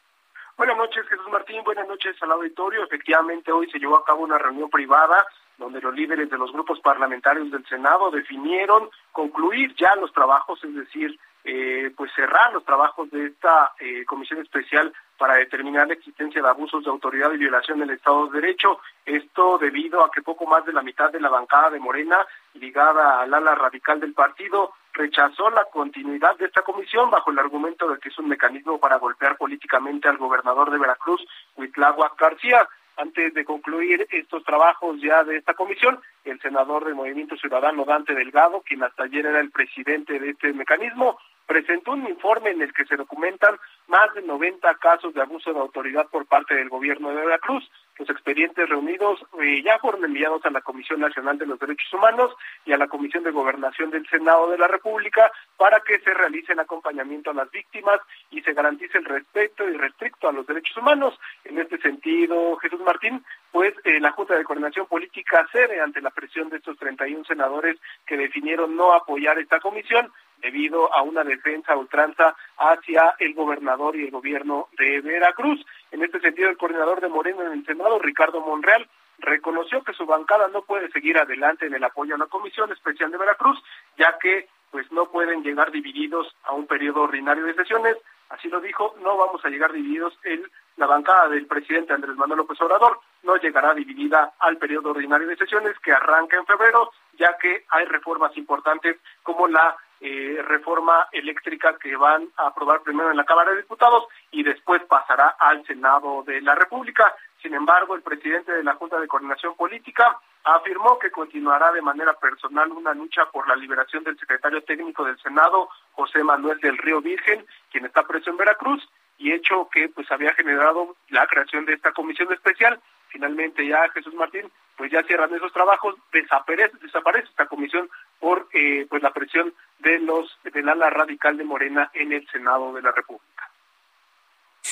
Buenas noches, Jesús Martín. Buenas noches al auditorio. Efectivamente, hoy se llevó a cabo una reunión privada donde los líderes de los grupos parlamentarios del Senado definieron concluir ya los trabajos, es decir, eh, pues cerrar los trabajos de esta eh, comisión especial para determinar la existencia de abusos de autoridad y violación del Estado de Derecho. Esto debido a que poco más de la mitad de la bancada de Morena, ligada al ala radical del partido, rechazó la continuidad de esta comisión bajo el argumento de que es un mecanismo para golpear políticamente al gobernador de Veracruz, Huitlagua García. Antes de concluir estos trabajos ya de esta comisión, el senador del Movimiento Ciudadano Dante Delgado, quien hasta ayer era el presidente de este mecanismo, presentó un informe en el que se documentan más de 90 casos de abuso de autoridad por parte del gobierno de Veracruz. Los expedientes reunidos eh, ya fueron enviados a la Comisión Nacional de los Derechos Humanos y a la Comisión de Gobernación del Senado de la República para que se realice el acompañamiento a las víctimas y se garantice el respeto y restricto a los derechos humanos. En este sentido, Jesús Martín, pues eh, la Junta de Coordinación Política cede ante la presión de estos 31 senadores que definieron no apoyar esta comisión debido a una defensa ultranza hacia el gobernador y el gobierno de Veracruz. En este sentido, el coordinador de Moreno en el Senado, Ricardo Monreal, reconoció que su bancada no puede seguir adelante en el apoyo a la Comisión Especial de Veracruz, ya que pues no pueden llegar divididos a un periodo ordinario de sesiones. Así lo dijo, no vamos a llegar divididos en la bancada del presidente Andrés Manuel López Obrador, no llegará dividida al periodo ordinario de sesiones que arranca en febrero, ya que hay reformas importantes como la eh, reforma eléctrica que van a aprobar primero en la Cámara de Diputados y después pasará al Senado de la República. Sin embargo, el presidente de la Junta de Coordinación Política afirmó que continuará de manera personal una lucha por la liberación del secretario técnico del Senado, José Manuel del Río Virgen, quien está preso en Veracruz, y hecho que pues había generado la creación de esta comisión especial. Finalmente ya Jesús Martín, pues ya cierran esos trabajos, desaparece, desaparece esta comisión por eh, pues la presión de los del ala radical de Morena en el Senado de la República.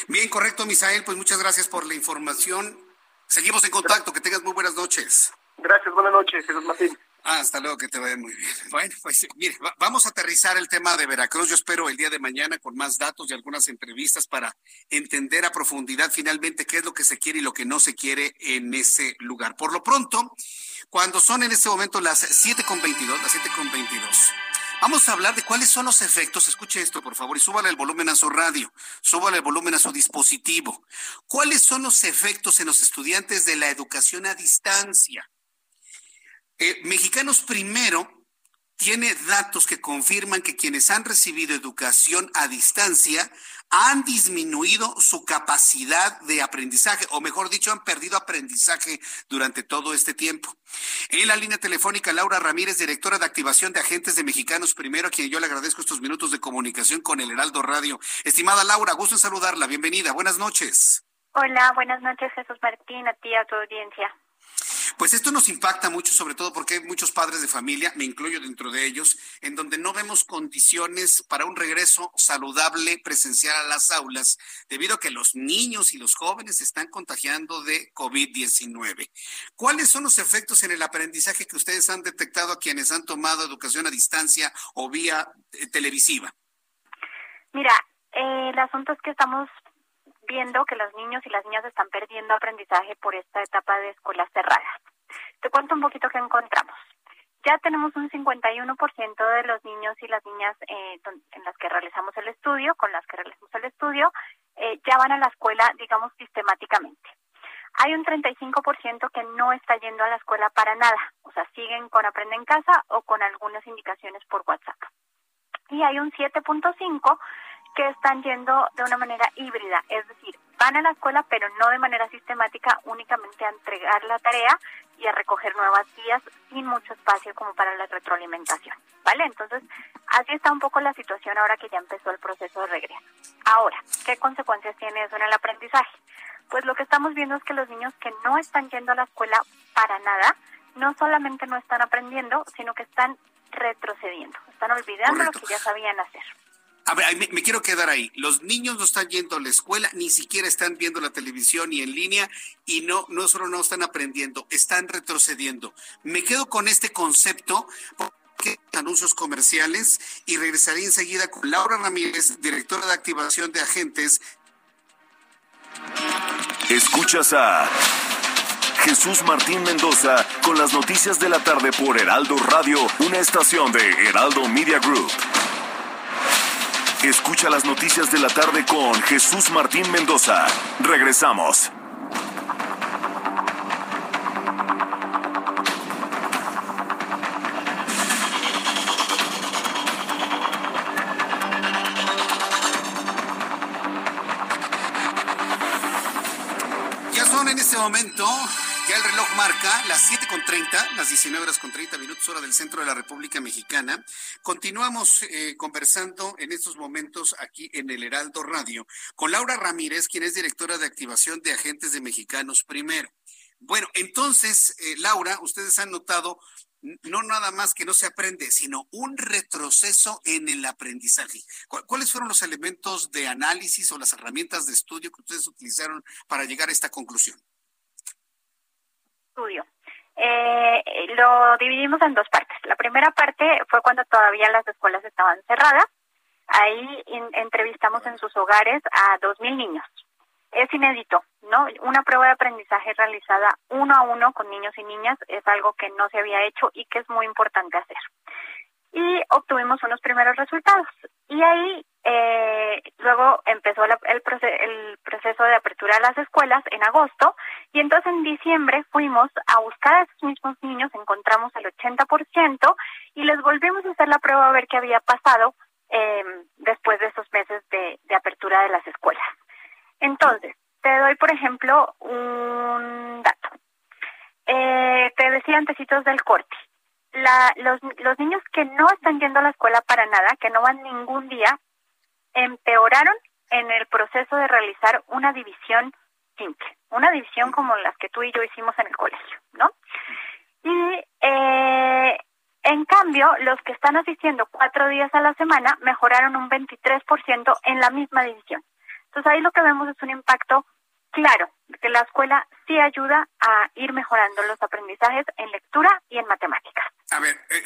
Bien, correcto, Misael, pues muchas gracias por la información. Seguimos en contacto, que tengas muy buenas noches.
Gracias, buenas noches, Jesús Martín.
Ah, hasta luego, que te vaya muy bien. [laughs] Bueno, pues mire, vamos a aterrizar el tema de Veracruz. Yo espero el día de mañana con más datos y algunas entrevistas para entender a profundidad finalmente qué es lo que se quiere y lo que no se quiere en ese lugar. Por lo pronto, cuando son en este momento las 7.22, las 7.22. Vamos a hablar de cuáles son los efectos. Escuche esto, por favor, y súbale el volumen a su radio, súbale el volumen a su dispositivo. ¿Cuáles son los efectos en los estudiantes de la educación a distancia? Eh, Mexicanos Primero tiene datos que confirman que quienes han recibido educación a distancia han disminuido su capacidad de aprendizaje, o mejor dicho, han perdido aprendizaje durante todo este tiempo. En la línea telefónica, Laura Ramírez, directora de activación de agentes de Mexicanos Primero, a quien yo le agradezco estos minutos de comunicación con el Heraldo Radio. Estimada Laura, gusto en saludarla. Bienvenida. Buenas noches.
Hola, buenas noches, Jesús Martín, a ti, a tu audiencia.
Pues esto nos impacta mucho, sobre todo porque hay muchos padres de familia, me incluyo dentro de ellos, en donde no vemos condiciones para un regreso saludable presencial a las aulas, debido a que los niños y los jóvenes se están contagiando de COVID-19. ¿Cuáles son los efectos en el aprendizaje que ustedes han detectado a quienes han tomado educación a distancia o vía eh, televisiva?
Mira, eh, el asunto es que estamos viendo que los niños y las niñas están perdiendo aprendizaje por esta etapa de escuelas cerradas. Te cuento un poquito qué encontramos. Ya tenemos un 51% de los niños y las niñas eh, en las que realizamos el estudio, con las que realizamos el estudio, eh, ya van a la escuela, digamos, sistemáticamente. Hay un 35% que no está yendo a la escuela para nada, o sea, siguen con Aprende en Casa o con algunas indicaciones por WhatsApp. Y hay un 7.5% que están yendo de una manera híbrida, es decir, van a la escuela pero no de manera sistemática, únicamente a entregar la tarea y a recoger nuevas guías sin mucho espacio como para la retroalimentación, ¿vale? Entonces, así está un poco la situación ahora que ya empezó el proceso de regreso. Ahora, ¿qué consecuencias tiene eso en el aprendizaje? Pues lo que estamos viendo es que los niños que no están yendo a la escuela para nada, no solamente no están aprendiendo, sino que están retrocediendo, están olvidando lo que ya sabían hacer.
A ver, me, quiero quedar ahí. Los niños no están yendo a la escuela, ni siquiera están viendo la televisión ni en línea, y no, no solo no están aprendiendo, están retrocediendo. Me quedo con este concepto porque anuncios comerciales y regresaré enseguida con Laura Ramírez, directora de activación de agentes.
Escuchas a Jesús Martín Mendoza con las noticias de la tarde por Heraldo Radio, una estación de Heraldo Media Group. Escucha las noticias de la tarde con Jesús Martín Mendoza. Regresamos.
Ya son en este momento ya el reloj marca las 7.30, las 19 horas con 30 minutos, hora del centro de la República Mexicana. Continuamos eh, conversando en estos momentos aquí en el Heraldo Radio con Laura Ramírez, quien es directora de activación de agentes de Mexicanos Primero. Bueno, entonces, eh, Laura, ustedes han notado no nada más que no se aprende, sino un retroceso en el aprendizaje. ¿Cuáles fueron los elementos de análisis o las herramientas de estudio que ustedes utilizaron para llegar a esta conclusión?
Estudio. Eh, lo dividimos en dos partes. La primera parte fue cuando todavía las escuelas estaban cerradas. Ahí entrevistamos en sus hogares a dos mil niños. Es inédito, ¿no? Una prueba de aprendizaje realizada uno a uno con niños y niñas es algo que no se había hecho y que es muy importante hacer. Y obtuvimos unos primeros resultados. Y ahí eh, luego empezó el, el, proceso de apertura de las escuelas en agosto y entonces en diciembre fuimos a buscar a esos mismos niños, encontramos el 80% y les volvimos a hacer la prueba a ver qué había pasado eh, después de esos meses de, apertura de las escuelas. Entonces, te doy, por ejemplo, un dato. Eh, te decía antecitos del corte. La, los, los niños que no están yendo a la escuela para nada, que no van ningún día, empeoraron en el proceso de realizar una división simple, una división como las que tú y yo hicimos en el colegio, ¿no? Y eh, en cambio, los que están asistiendo cuatro días a la semana mejoraron un 23% en la misma división. Entonces ahí lo que vemos es un impacto claro, que la escuela sí ayuda a ir mejorando los aprendizajes en lectura y en matemáticas.
A ver, eh,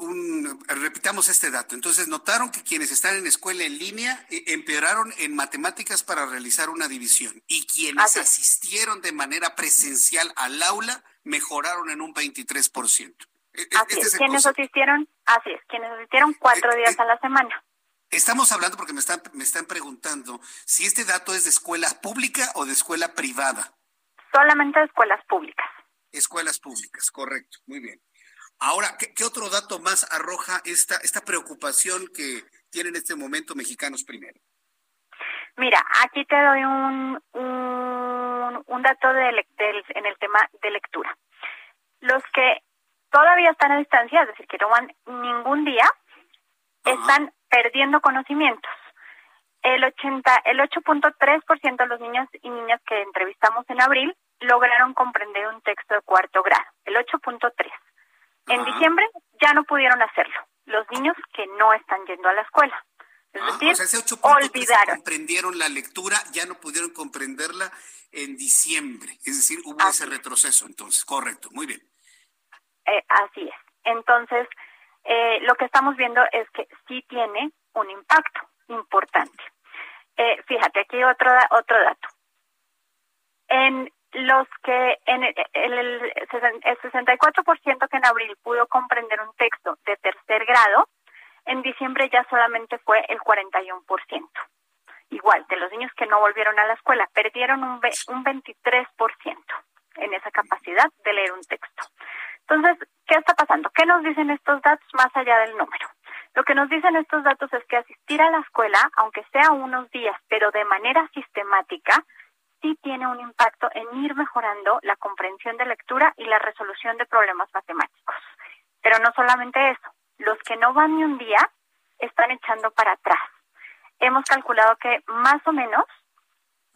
un, repitamos este dato. Entonces, notaron que quienes están en escuela en línea eh, empeoraron en matemáticas para realizar una división y quienes asistieron de manera presencial al aula mejoraron en un 23%.
E, e, así este es, quienes asistieron, así es, quienes asistieron cuatro eh, días a la semana.
Estamos hablando porque me están, me están preguntando si este dato es de escuela pública o de escuela privada.
Solamente de escuelas públicas.
Escuelas públicas, correcto, muy bien. Ahora, ¿qué, otro dato más arroja esta, esta preocupación que tienen en este momento mexicanos primero?
Mira, aquí te doy un, un, dato de, en el tema de lectura. Los que todavía están a distancia, es decir, que no van ningún día, están perdiendo conocimientos. El 80, el 8.3% de los niños y niñas que entrevistamos en abril lograron comprender un texto de cuarto grado, el 8.3. En diciembre ya no pudieron hacerlo, los niños que no están yendo a la escuela. Es
ah,
decir,
o sea, ese olvidaron. comprendieron la lectura, ya no pudieron comprenderla en diciembre. Es decir, hubo ese retroceso entonces. Correcto, muy bien.
Eh, así es. Entonces, eh, lo que estamos viendo es que sí tiene un impacto importante. Eh, fíjate, aquí otro, otro dato. En los que en el, el, el 64% que en abril pudo comprender un texto de tercer grado, en diciembre ya solamente fue el 41%. Igual, de los niños que no volvieron a la escuela, perdieron un, un 23% en esa capacidad de leer un texto. Entonces, ¿qué está pasando? ¿Qué nos dicen estos datos más allá del número? Lo que nos dicen estos datos es que asistir a la escuela, aunque sea unos días, pero de manera sistemática, sí tiene un impacto en ir mejorando la comprensión de lectura y la resolución de problemas matemáticos. Pero no solamente eso, los que no van ni un día están echando para atrás. Hemos calculado que más o menos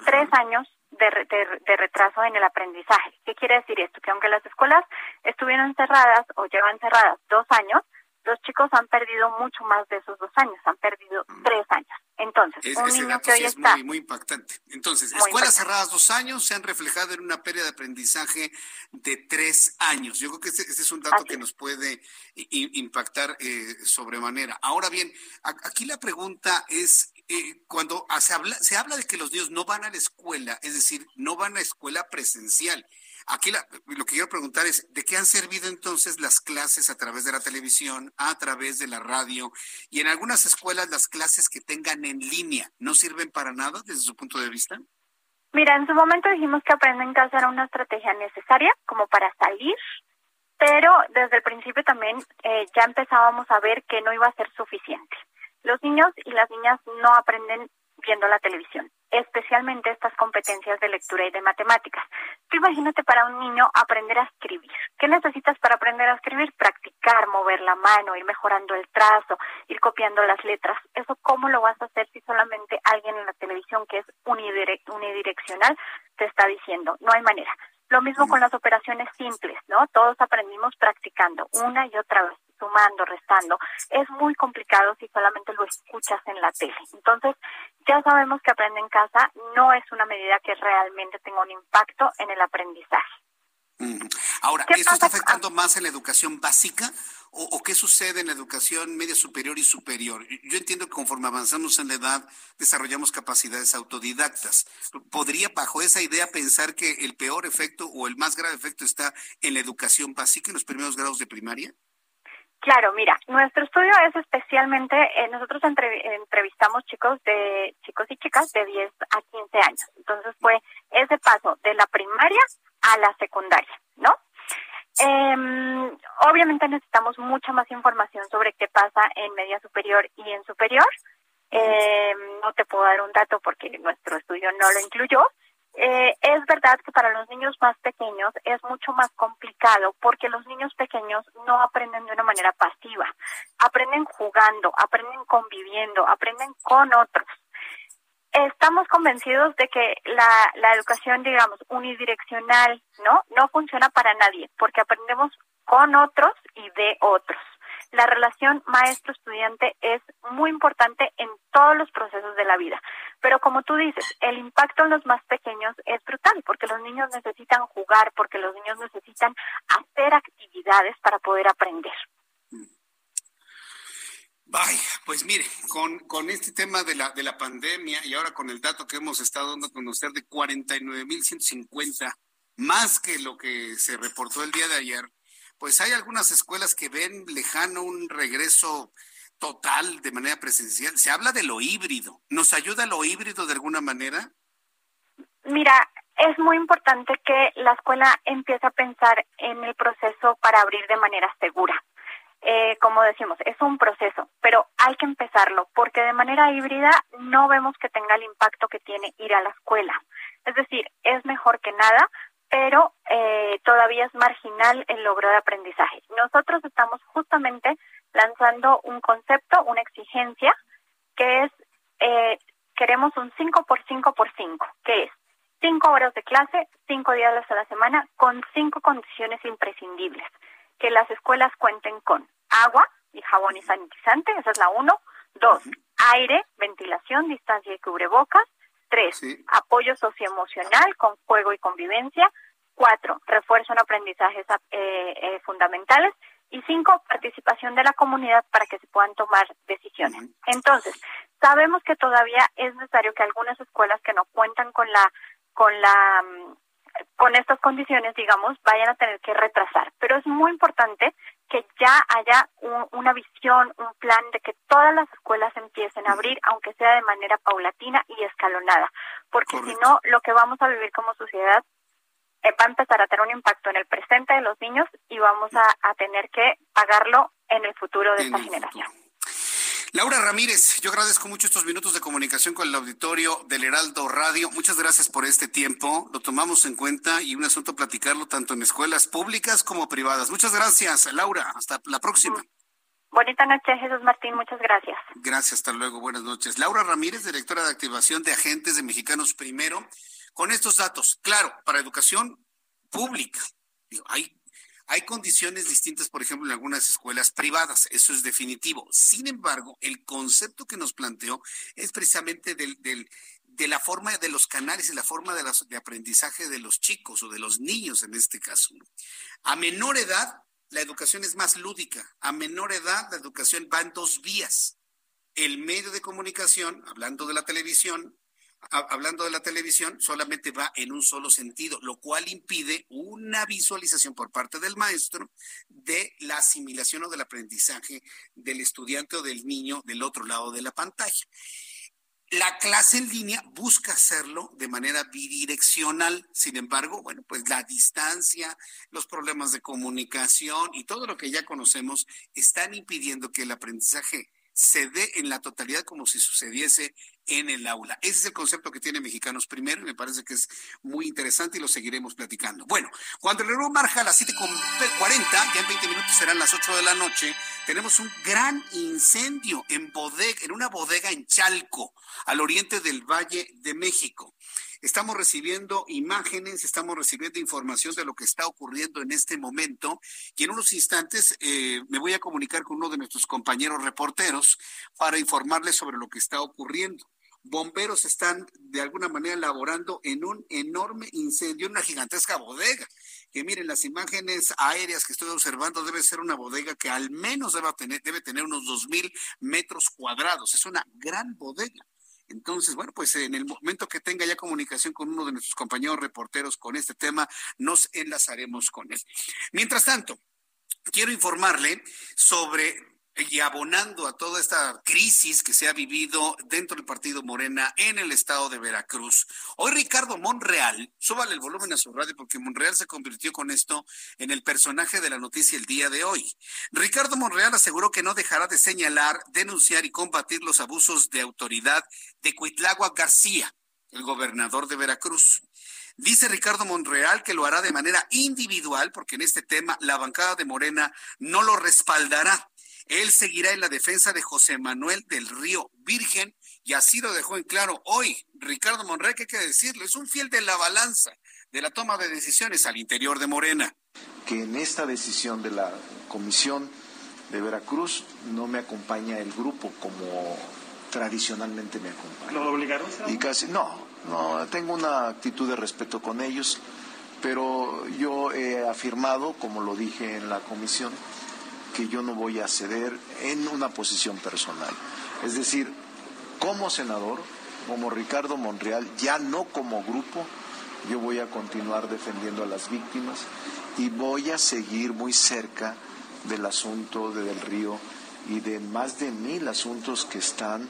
tres años de, de, retraso en el aprendizaje. ¿Qué quiere decir esto? Que aunque las escuelas estuvieron cerradas o llevan cerradas dos años, los chicos han perdido mucho más de esos dos años, han perdido mm. tres años. Entonces, un niño que hoy
es
está...
Muy, muy impactante. Entonces, escuelas cerradas dos años se han reflejado en una pérdida de aprendizaje de tres años. Yo creo que este, este es un dato que nos puede impactar eh, sobremanera. Ahora bien, aquí la pregunta es, eh, cuando se habla, se habla de que los niños no van a la escuela, es decir, no van a escuela presencial. Aquí lo que quiero preguntar es, ¿de qué han servido entonces las clases a través de la televisión, a través de la radio y en algunas escuelas las clases que tengan en línea no sirven para nada desde su punto de vista?
Mira, en su momento dijimos que aprender en casa era una estrategia necesaria como para salir, pero desde el principio también eh, ya empezábamos a ver que no iba a ser suficiente. Los niños y las niñas no aprenden viendo la televisión, especialmente estas competencias de lectura y de matemáticas. Tú imagínate para un niño aprender a escribir. ¿Qué necesitas para aprender a escribir? Practicar, mover la mano, ir mejorando el trazo, ir copiando las letras. ¿Eso cómo lo vas a hacer si solamente alguien en la televisión que es unidireccional te está diciendo? No hay manera. Lo mismo con las operaciones simples, ¿no? Todos aprendimos practicando una y otra vez sumando, restando. Es muy complicado si solamente lo escuchas en la tele. Entonces, ya sabemos que aprende en casa no es una medida que realmente tenga un impacto en el aprendizaje.
Ahora, ¿eso está afectando más en la educación básica o, qué sucede en la educación media superior y superior? Yo entiendo que conforme avanzamos en la edad desarrollamos capacidades autodidactas. ¿Podría bajo esa idea pensar que el peor efecto o el más grave efecto está en la educación básica, en los primeros grados de primaria?
Claro, mira, nuestro estudio es especialmente, eh, nosotros entrevistamos chicos de chicos y chicas de 10 a 15 años. Entonces fue ese paso de la primaria a la secundaria, ¿no? Eh, obviamente necesitamos mucha más información sobre qué pasa en media superior y en superior. Eh, no te puedo dar un dato porque nuestro estudio no lo incluyó, eh, es verdad que para los niños más pequeños es mucho más complicado porque los niños pequeños no aprenden de una manera pasiva, aprenden jugando, aprenden conviviendo, aprenden con otros. Estamos convencidos de que la, la educación, digamos, unidireccional, ¿no? No funciona para nadie porque aprendemos con otros y de otros la relación maestro-estudiante es muy importante en todos los procesos de la vida. Pero como tú dices, el impacto en los más pequeños es brutal porque los niños necesitan jugar, porque los niños necesitan hacer actividades para poder aprender.
Vaya, pues mire, con, con este tema de la, de la pandemia y ahora con el dato que hemos estado dando a conocer de 49.150, más que lo que se reportó el día de ayer, pues hay algunas escuelas que ven lejano un regreso total de manera presencial. Se habla de lo híbrido. ¿Nos ayuda lo híbrido de alguna manera?
Mira, es muy importante que la escuela empiece a pensar en el proceso para abrir de manera segura. Eh, como decimos, es un proceso, pero hay que empezarlo porque de manera híbrida no vemos que tenga el impacto que tiene ir a la escuela. Es decir, es mejor que nada, pero eh, todavía es marginal el logro de aprendizaje. Nosotros estamos justamente lanzando un concepto, una exigencia, que es, eh, queremos un 5 por 5 por 5, que es cinco horas de clase, cinco días a la semana, con cinco condiciones imprescindibles. Que las escuelas cuenten con agua y jabón y sanitizante, esa es la uno. Dos, aire, ventilación, distancia y cubrebocas. Tres, apoyo socioemocional con juego y convivencia. Cuatro, refuerzo en aprendizajes eh, eh, fundamentales. Y cinco, participación de la comunidad para que se puedan tomar decisiones. Entonces, sabemos que todavía es necesario que algunas escuelas que no cuentan con la con la mm, con estas condiciones, digamos, vayan a tener que retrasar. Pero es muy importante que ya haya una visión, un plan de que todas las escuelas empiecen a abrir, aunque sea de manera paulatina y escalonada, porque si no, lo que vamos a vivir como sociedad eh, va a empezar a tener un impacto en el presente de los niños y vamos a, tener que pagarlo en el futuro de esta generación.
Laura Ramírez, yo agradezco mucho estos minutos de comunicación con el auditorio del Heraldo Radio. Muchas gracias por este tiempo. Lo tomamos en cuenta y un asunto platicarlo tanto en escuelas públicas como privadas. Muchas gracias, Laura. Hasta la próxima.
Bonita noche, Jesús Martín. Muchas gracias.
Gracias, hasta luego. Buenas noches. Laura Ramírez, directora de activación de agentes de Mexicanos Primero. Con estos datos, claro, para educación pública. Hay hay condiciones distintas, por ejemplo, en algunas escuelas privadas, eso es definitivo. Sin embargo, el concepto que nos planteó es precisamente del, de la forma de los canales y la forma de, de aprendizaje de los chicos o de los niños en este caso. A menor edad, la educación es más lúdica. A menor edad, la educación va en dos vías. El medio de comunicación, hablando de la televisión, hablando de la televisión, solamente va en un solo sentido, lo cual impide una visualización por parte del maestro de la asimilación o del aprendizaje del estudiante o del niño del otro lado de la pantalla. La clase en línea busca hacerlo de manera bidireccional, sin embargo, bueno, pues la distancia, los problemas de comunicación y todo lo que ya conocemos están impidiendo que el aprendizaje se dé en la totalidad como si sucediese en el aula. Ese es el concepto que tiene Mexicanos Primero y me parece que es muy interesante y lo seguiremos platicando. Bueno, cuando el reloj marca las 7.40, ya en 20 minutos serán las 8 de la noche, tenemos un gran incendio en, bodega, en una bodega en Chalco, al oriente del Valle de México. Estamos recibiendo imágenes, estamos recibiendo información de lo que está ocurriendo en este momento y en unos instantes eh, me voy a comunicar con uno de nuestros compañeros reporteros para informarles sobre lo que está ocurriendo bomberos están de alguna manera elaborando en un enorme incendio, una gigantesca bodega. Que miren, las imágenes aéreas que estoy observando debe ser una bodega que al menos debe tener, debe tener unos metros cuadrados. Es una gran bodega. Entonces, bueno, pues en el momento que tenga ya comunicación con uno de nuestros compañeros reporteros con este tema, nos enlazaremos con él. Mientras tanto, quiero informarle sobre y abonando a toda esta crisis que se ha vivido dentro del partido Morena en el estado de Veracruz. Hoy Ricardo Monreal, súbale el volumen a su radio porque Monreal se convirtió con esto en el personaje de la noticia el día de hoy. Ricardo Monreal aseguró que no dejará de señalar, denunciar y combatir los abusos de autoridad de Cuitlagua García, el gobernador de Veracruz. Dice Ricardo Monreal que lo hará de manera individual porque en este tema la bancada de Morena no lo respaldará. Él seguirá en la defensa de José Manuel del Río Virgen y así lo dejó en claro hoy. Ricardo Monreal, ¿qué hay que decirle? Es un fiel de la balanza de la toma de decisiones al interior de Morena.
Que en esta decisión de la Comisión de Veracruz no me acompaña el grupo como tradicionalmente me acompaña.
¿Lo obligaron?
Y casi, no, no, tengo una actitud de respeto con ellos, pero yo he afirmado, como lo dije en la comisión, que yo no voy a ceder en una posición personal. Es decir, como senador, como Ricardo Monreal, ya no como grupo, yo voy a continuar defendiendo a las víctimas y voy a seguir muy cerca del asunto de Del Río y de más de mil asuntos que están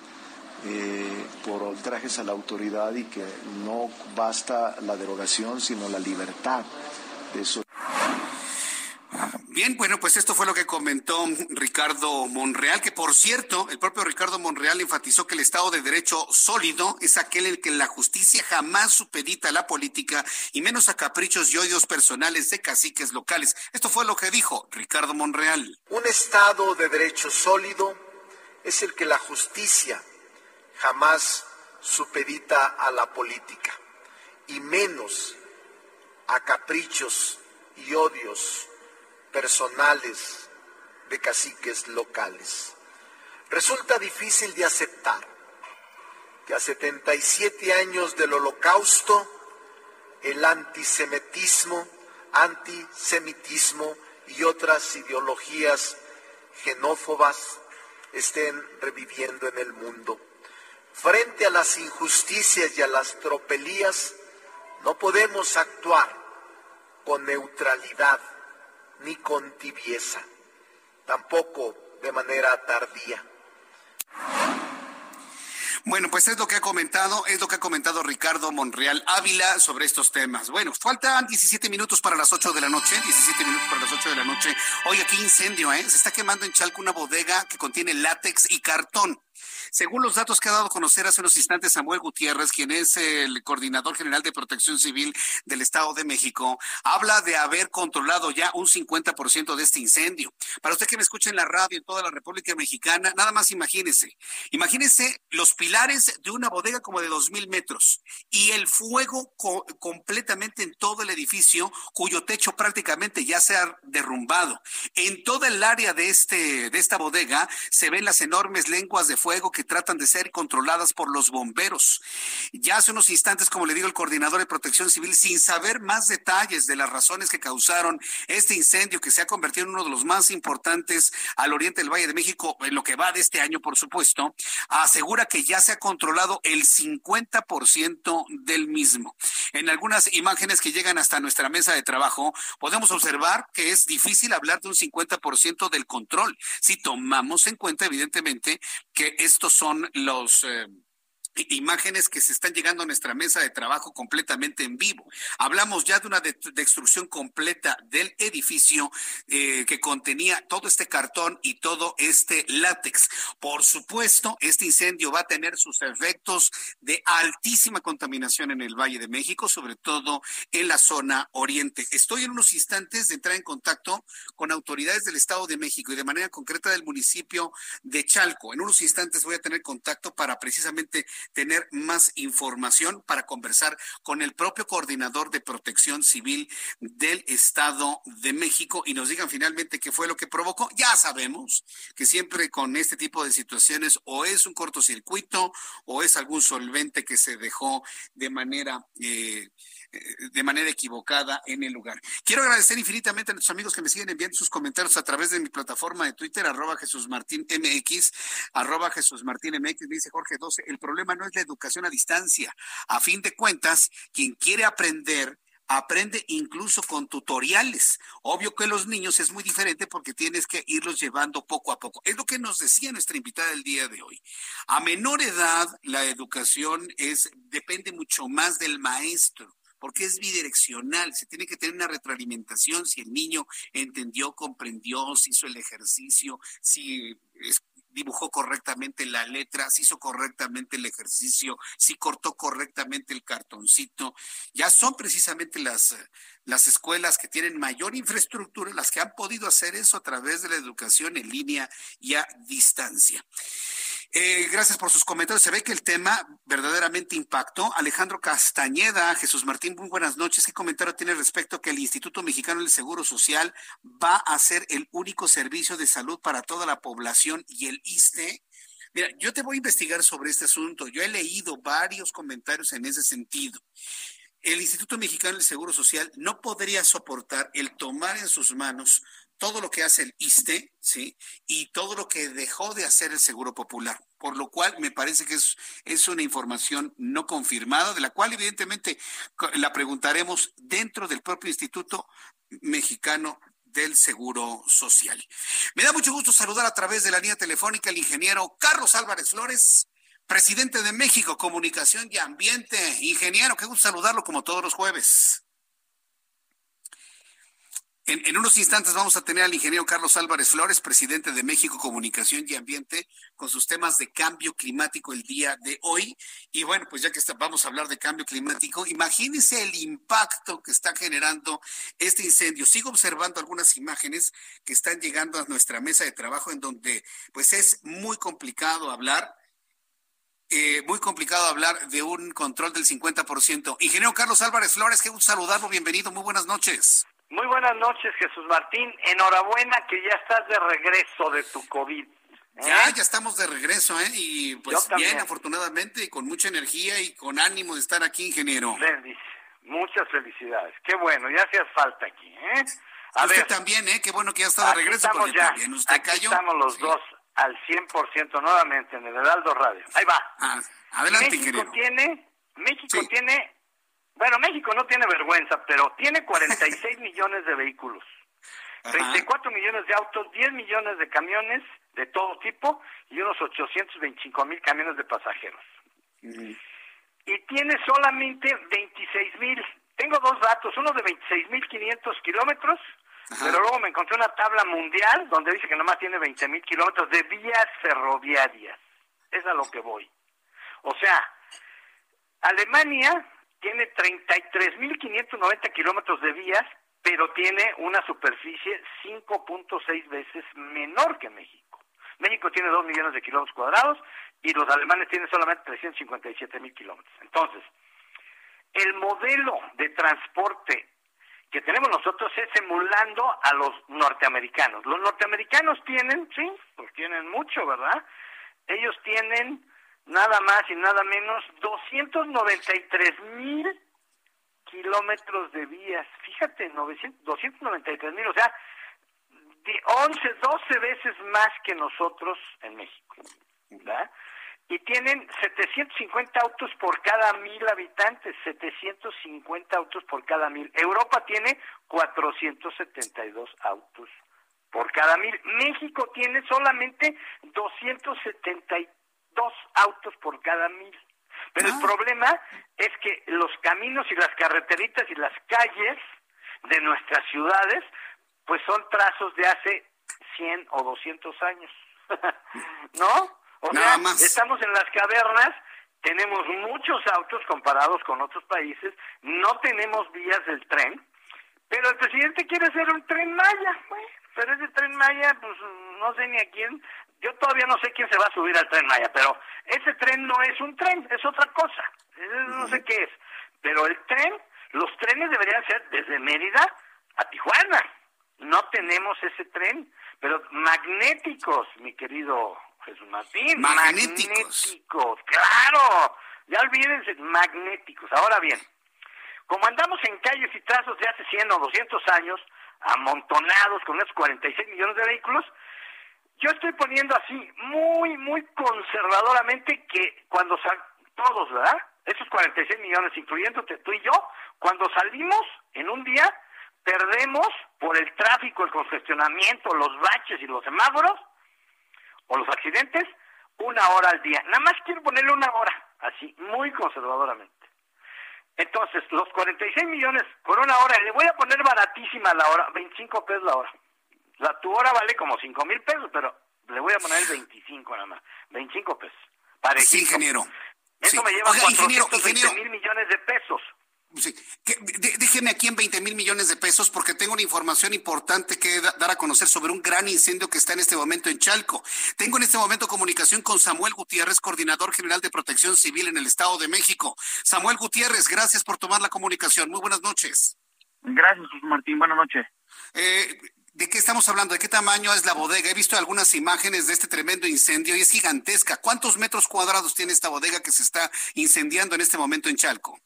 eh, por ultrajes a la autoridad y que no basta la derogación, sino la libertad de eso.
Bien, bueno, pues esto fue lo que comentó Ricardo Monreal, que por cierto, el propio Ricardo Monreal enfatizó que el Estado de Derecho sólido es aquel en el que la justicia jamás supedita a la política y menos a caprichos y odios personales de caciques locales. Esto fue lo que dijo Ricardo Monreal.
Un Estado de Derecho sólido es el que la justicia jamás supedita a la política y menos a caprichos y odios personales de caciques locales. Resulta difícil de aceptar que a 77 años del holocausto el antisemitismo, antisemitismo y otras ideologías xenófobas estén reviviendo en el mundo. Frente a las injusticias y a las tropelías, no podemos actuar con neutralidad ni con tibieza, tampoco de manera tardía.
Bueno, pues es lo que ha comentado, es lo que ha comentado Ricardo Monreal Ávila sobre estos temas. Bueno, faltan 17 minutos para las 8 de la noche, 17 minutos para las 8 de la noche. Oye, qué incendio, ¿eh? Se está quemando en Chalco una bodega que contiene látex y cartón. Según los datos que ha dado a conocer hace unos instantes Samuel Gutiérrez, quien es el coordinador general de protección civil del Estado de México, habla de haber controlado ya un 50% de este incendio. Para usted que me escucha en la radio en toda la República Mexicana, nada más imagínese. Imagínese los pilares de una bodega como de dos mil metros y el fuego completamente en todo el edificio, cuyo techo prácticamente ya se ha derrumbado. En toda el área de, este, de esta bodega se ven las enormes lenguas de fuego que tratan de ser controladas por los bomberos. Ya hace unos instantes, como le digo, el coordinador de protección civil, sin saber más detalles de las razones que causaron este incendio que se ha convertido en uno de los más importantes al oriente del Valle de México, en lo que va de este año, por supuesto, asegura que ya se ha controlado el 50% del mismo. En algunas imágenes que llegan hasta nuestra mesa de trabajo, podemos observar que es difícil hablar de un 50% del control si tomamos en cuenta, evidentemente, que estos son los... Eh, imágenes que se están llegando a nuestra mesa de trabajo completamente en vivo. Hablamos ya de una destrucción completa del edificio eh, que contenía todo este cartón y todo este látex. Por supuesto, este incendio va a tener sus efectos de altísima contaminación en el Valle de México, sobre todo en la zona oriente. Estoy en unos instantes de entrar en contacto con autoridades del Estado de México y de manera concreta del municipio de Chalco. En unos instantes voy a tener contacto para precisamente tener más información para conversar con el propio coordinador de protección civil del Estado de México y nos digan finalmente qué fue lo que provocó. Ya sabemos que siempre con este tipo de situaciones o es un cortocircuito o es algún solvente que se dejó de manera... Eh, de manera equivocada en el lugar. Quiero agradecer infinitamente a nuestros amigos que me siguen enviando sus comentarios a través de mi plataforma de Twitter, arroba Jesús Martín MX, arroba Jesús Martín MX, dice Jorge 12, el problema no es la educación a distancia. A fin de cuentas, quien quiere aprender aprende incluso con tutoriales. Obvio que los niños es muy diferente porque tienes que irlos llevando poco a poco. Es lo que nos decía nuestra invitada el día de hoy. A menor edad, la educación es depende mucho más del maestro porque es bidireccional, se tiene que tener una retroalimentación si el niño entendió, comprendió, si hizo el ejercicio, si dibujó correctamente la letra, si hizo correctamente el ejercicio, si cortó correctamente el cartoncito. Ya son precisamente las, las escuelas que tienen mayor infraestructura las que han podido hacer eso a través de la educación en línea y a distancia. Eh, gracias por sus comentarios. Se ve que el tema verdaderamente impactó. Alejandro Castañeda, Jesús Martín, muy buenas noches. ¿Qué comentario tiene respecto a que el Instituto Mexicano del Seguro Social va a ser el único servicio de salud para toda la población y el ISTE? Mira, yo te voy a investigar sobre este asunto. Yo he leído varios comentarios en ese sentido el Instituto Mexicano del Seguro Social no podría soportar el tomar en sus manos todo lo que hace el ISTE, ¿sí? Y todo lo que dejó de hacer el Seguro Popular. Por lo cual me parece que es, es una información no confirmada, de la cual evidentemente la preguntaremos dentro del propio Instituto Mexicano del Seguro Social. Me da mucho gusto saludar a través de la línea telefónica al ingeniero Carlos Álvarez Flores, presidente de México, Comunicación y Ambiente. Ingeniero, qué gusto saludarlo como todos los jueves. En, unos instantes vamos a tener al ingeniero Carlos Álvarez Flores, presidente de México Comunicación y Ambiente, con sus temas de cambio climático el día de hoy. Y bueno, pues ya que vamos a hablar de cambio climático, imagínense el impacto que está generando este incendio. Sigo observando algunas imágenes que están llegando a nuestra mesa de trabajo en donde pues es muy complicado hablar. Eh, muy complicado hablar de un control del 50%. Ingeniero Carlos Álvarez Flores, qué gusto saludarlo, bienvenido, muy buenas noches.
Muy buenas noches, Jesús Martín. Enhorabuena que ya estás de regreso de tu COVID. ¿eh?
Ya, ya estamos de regreso, ¿eh? Y pues bien, afortunadamente, y con mucha energía y con ánimo de estar aquí, ingeniero.
Feliz. Muchas felicidades. Qué bueno, ya hacías falta aquí, ¿eh?
A usted también, ¿eh? Qué bueno que ya está de regreso, porque ya. también usted
aquí Estamos los dos al 100% nuevamente en el Heraldo Radio. Ahí va.
Ah, adelante,
México
ingeniero.
Tiene, México tiene bueno, México no tiene vergüenza, pero tiene 46 [laughs] millones de vehículos, 34 millones de autos, 10 millones de camiones de todo tipo y unos 825 mil camiones de pasajeros. Y tiene solamente 26 mil. Tengo dos datos, uno de 26 mil 500 kilómetros, pero luego me encontré una tabla mundial donde dice que nomás tiene 20 mil kilómetros de vías ferroviarias. Es a lo que voy. O sea, Alemania tiene 33.590 kilómetros de vías, pero tiene una superficie 5.6 veces menor que México. México tiene 2 millones de kilómetros cuadrados y los alemanes tienen solamente 357 mil kilómetros. Entonces, el modelo de transporte que tenemos nosotros es emulando a los norteamericanos. Los norteamericanos tienen, sí, pues tienen mucho, ¿verdad? Ellos tienen nada más y nada menos 293 mil kilómetros de vías. Fíjate, 900, 293 mil, o sea, de 11, 12 veces más que nosotros en México. ¿verdad? Y tienen 750 autos por cada mil habitantes, 750 autos por cada mil. Europa tiene 472 autos por cada mil. México tiene solamente 273 dos autos por cada mil. Pero el ah. problema es que los caminos y las carreteritas y las calles de nuestras ciudades, pues son trazos de hace 100 o 200 años. [laughs] ¿No? O sea, estamos en las cavernas, tenemos muchos autos comparados con otros países, no tenemos vías del tren, pero el presidente quiere hacer un tren Maya. pero ese tren Maya, pues no sé ni a quién yo todavía no sé quién se va a subir al tren Maya, pero ese tren no es un tren, es otra cosa. No sé qué es. Pero el tren, los trenes deberían ser desde Mérida a Tijuana. No tenemos ese tren, pero magnéticos, mi querido Jesús Martín.
Magnéticos.
claro. Ya olvídense, magnéticos. Ahora bien, como andamos en calles y trazos de hace 100 o 200 años, amontonados con esos 46 millones de vehículos, yo estoy poniendo así, muy, muy conservadoramente, que cuando sal, todos, ¿verdad? Esos 46 millones, incluyéndote tú y yo, cuando salimos en un día, perdemos por el tráfico, el congestionamiento, los baches y los semáforos, o los accidentes, una hora al día. Nada más quiero ponerle una hora, así, muy conservadoramente. Entonces, los 46 millones por una hora, le voy a poner baratísima la hora, 25 pesos la hora. La, tu hora vale como 5 mil pesos, pero le voy a poner 25 nada más. 25 pesos.
Sí, ingeniero.
Eso me lleva a 420 mil millones de pesos.
Sí. déjeme aquí en 20 mil millones de pesos porque tengo una información importante que dar a conocer sobre un gran incendio que está en este momento en Chalco. Tengo en este momento comunicación con Samuel Gutiérrez, coordinador general de protección civil en el Estado de México. Samuel Gutiérrez, gracias por tomar la comunicación. Muy buenas noches.
Gracias, Martín. Buenas noches.
Eh, ¿De qué estamos hablando? ¿De qué tamaño es la bodega? He visto algunas imágenes de este tremendo incendio y es gigantesca. ¿Cuántos metros cuadrados tiene esta bodega que se está incendiando en este momento en Chalco?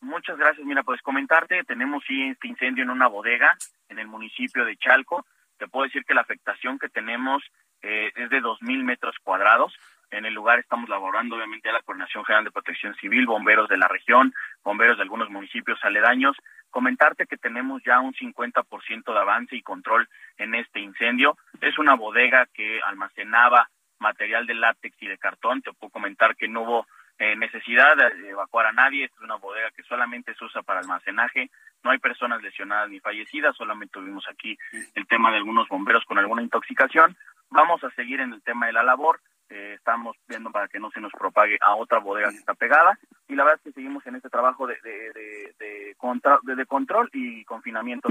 Muchas gracias. Mira, pues comentarte, tenemos sí este incendio en una bodega en el municipio de Chalco. Te puedo decir que la afectación que tenemos eh, es de 2.000 metros cuadrados. En el lugar estamos laborando obviamente a la Coordinación General de Protección Civil, bomberos de la región, bomberos de algunos municipios aledaños Comentarte que tenemos ya un 50% de avance y control en este incendio. Es una bodega que almacenaba material de látex y de cartón. Te puedo comentar que no hubo eh, necesidad de evacuar a nadie. es una bodega que solamente se usa para almacenaje. No hay personas lesionadas ni fallecidas. Solamente tuvimos aquí el tema de algunos bomberos con alguna intoxicación. Vamos a seguir en el tema de la labor. Eh, estamos viendo para que no se nos propague a otra bodega que está pegada y la verdad es que seguimos en este trabajo de, de, de, de, de control y confinamiento.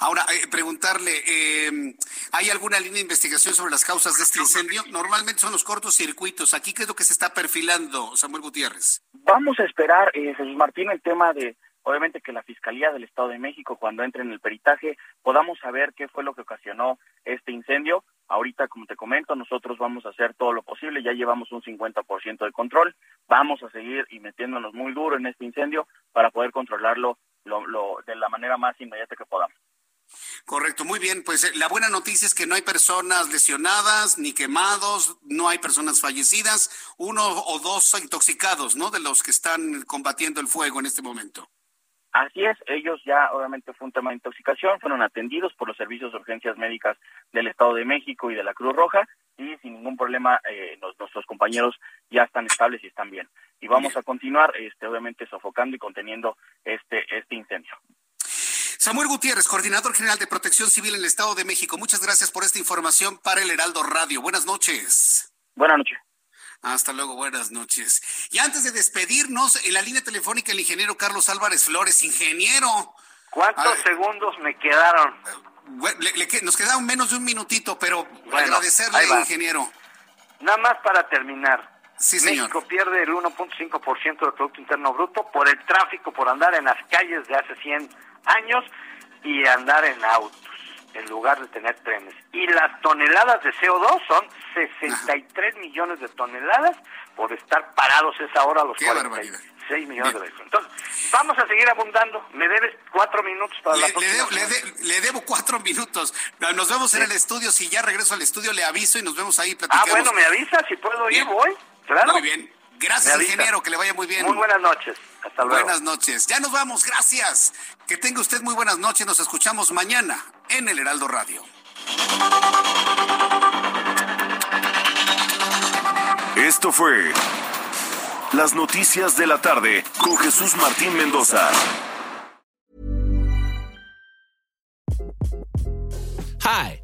Ahora, eh, preguntarle, eh, ¿hay alguna línea de investigación sobre las causas de este incendio? Normalmente son los cortos circuitos. ¿Aquí qué es lo que se está perfilando, Samuel Gutiérrez?
Vamos a esperar, eh, Jesús Martín, el tema de, obviamente, que la Fiscalía del Estado de México, cuando entre en el peritaje, podamos saber qué fue lo que ocasionó este incendio. Ahorita, como te comento, nosotros vamos a hacer todo lo posible, ya llevamos un 50% de control, vamos a seguir y metiéndonos muy duro en este incendio para poder controlarlo lo, lo, de la manera más inmediata que podamos.
Correcto, muy bien. Pues eh, la buena noticia es que no hay personas lesionadas ni quemados, no hay personas fallecidas, uno o dos intoxicados, ¿no? De los que están combatiendo el fuego en este momento.
Así es, ellos ya obviamente fue un tema de intoxicación, fueron atendidos por los servicios de urgencias médicas del Estado de México y de la Cruz Roja y sin ningún problema eh, nos, nuestros compañeros ya están estables y están bien. Y vamos a continuar, este, obviamente, sofocando y conteniendo este, este incendio.
Samuel Gutiérrez, coordinador general de Protección Civil en el Estado de México. Muchas gracias por esta información para el Heraldo Radio. Buenas noches.
Buenas noches.
Hasta luego, buenas noches. Y antes de despedirnos, en la línea telefónica el ingeniero Carlos Álvarez Flores, ingeniero.
¿Cuántos segundos me quedaron?
Le, le, nos quedaron menos de un minutito, pero bueno, agradecerle, ingeniero.
Nada más para terminar.
Sí, señor.
México pierde el 1.5% del Producto Interno Bruto por el tráfico, por andar en las calles de hace 100 años y andar en autos en lugar de tener trenes. Y las toneladas de CO2 son 63 millones de toneladas por estar parados esa hora los 46 millones de vehículos. Entonces, vamos a seguir abundando. Me debes cuatro minutos para
le,
la
próxima. Le debo, le, de, le debo, cuatro minutos. Nos vemos sí. en el estudio. Si ya regreso al estudio, le aviso y nos vemos ahí.
Platicamos. Ah, bueno, me avisa. Si puedo ir, voy. Claro.
Muy bien. Gracias, ingeniero, que le vaya muy bien.
Muy buenas noches. Hasta luego.
Buenas noches. Ya nos vamos, gracias. Que tenga usted muy buenas noches. Nos escuchamos mañana en el Heraldo Radio.
Esto fue Las Noticias de la Tarde con Jesús Martín Mendoza.
Hi,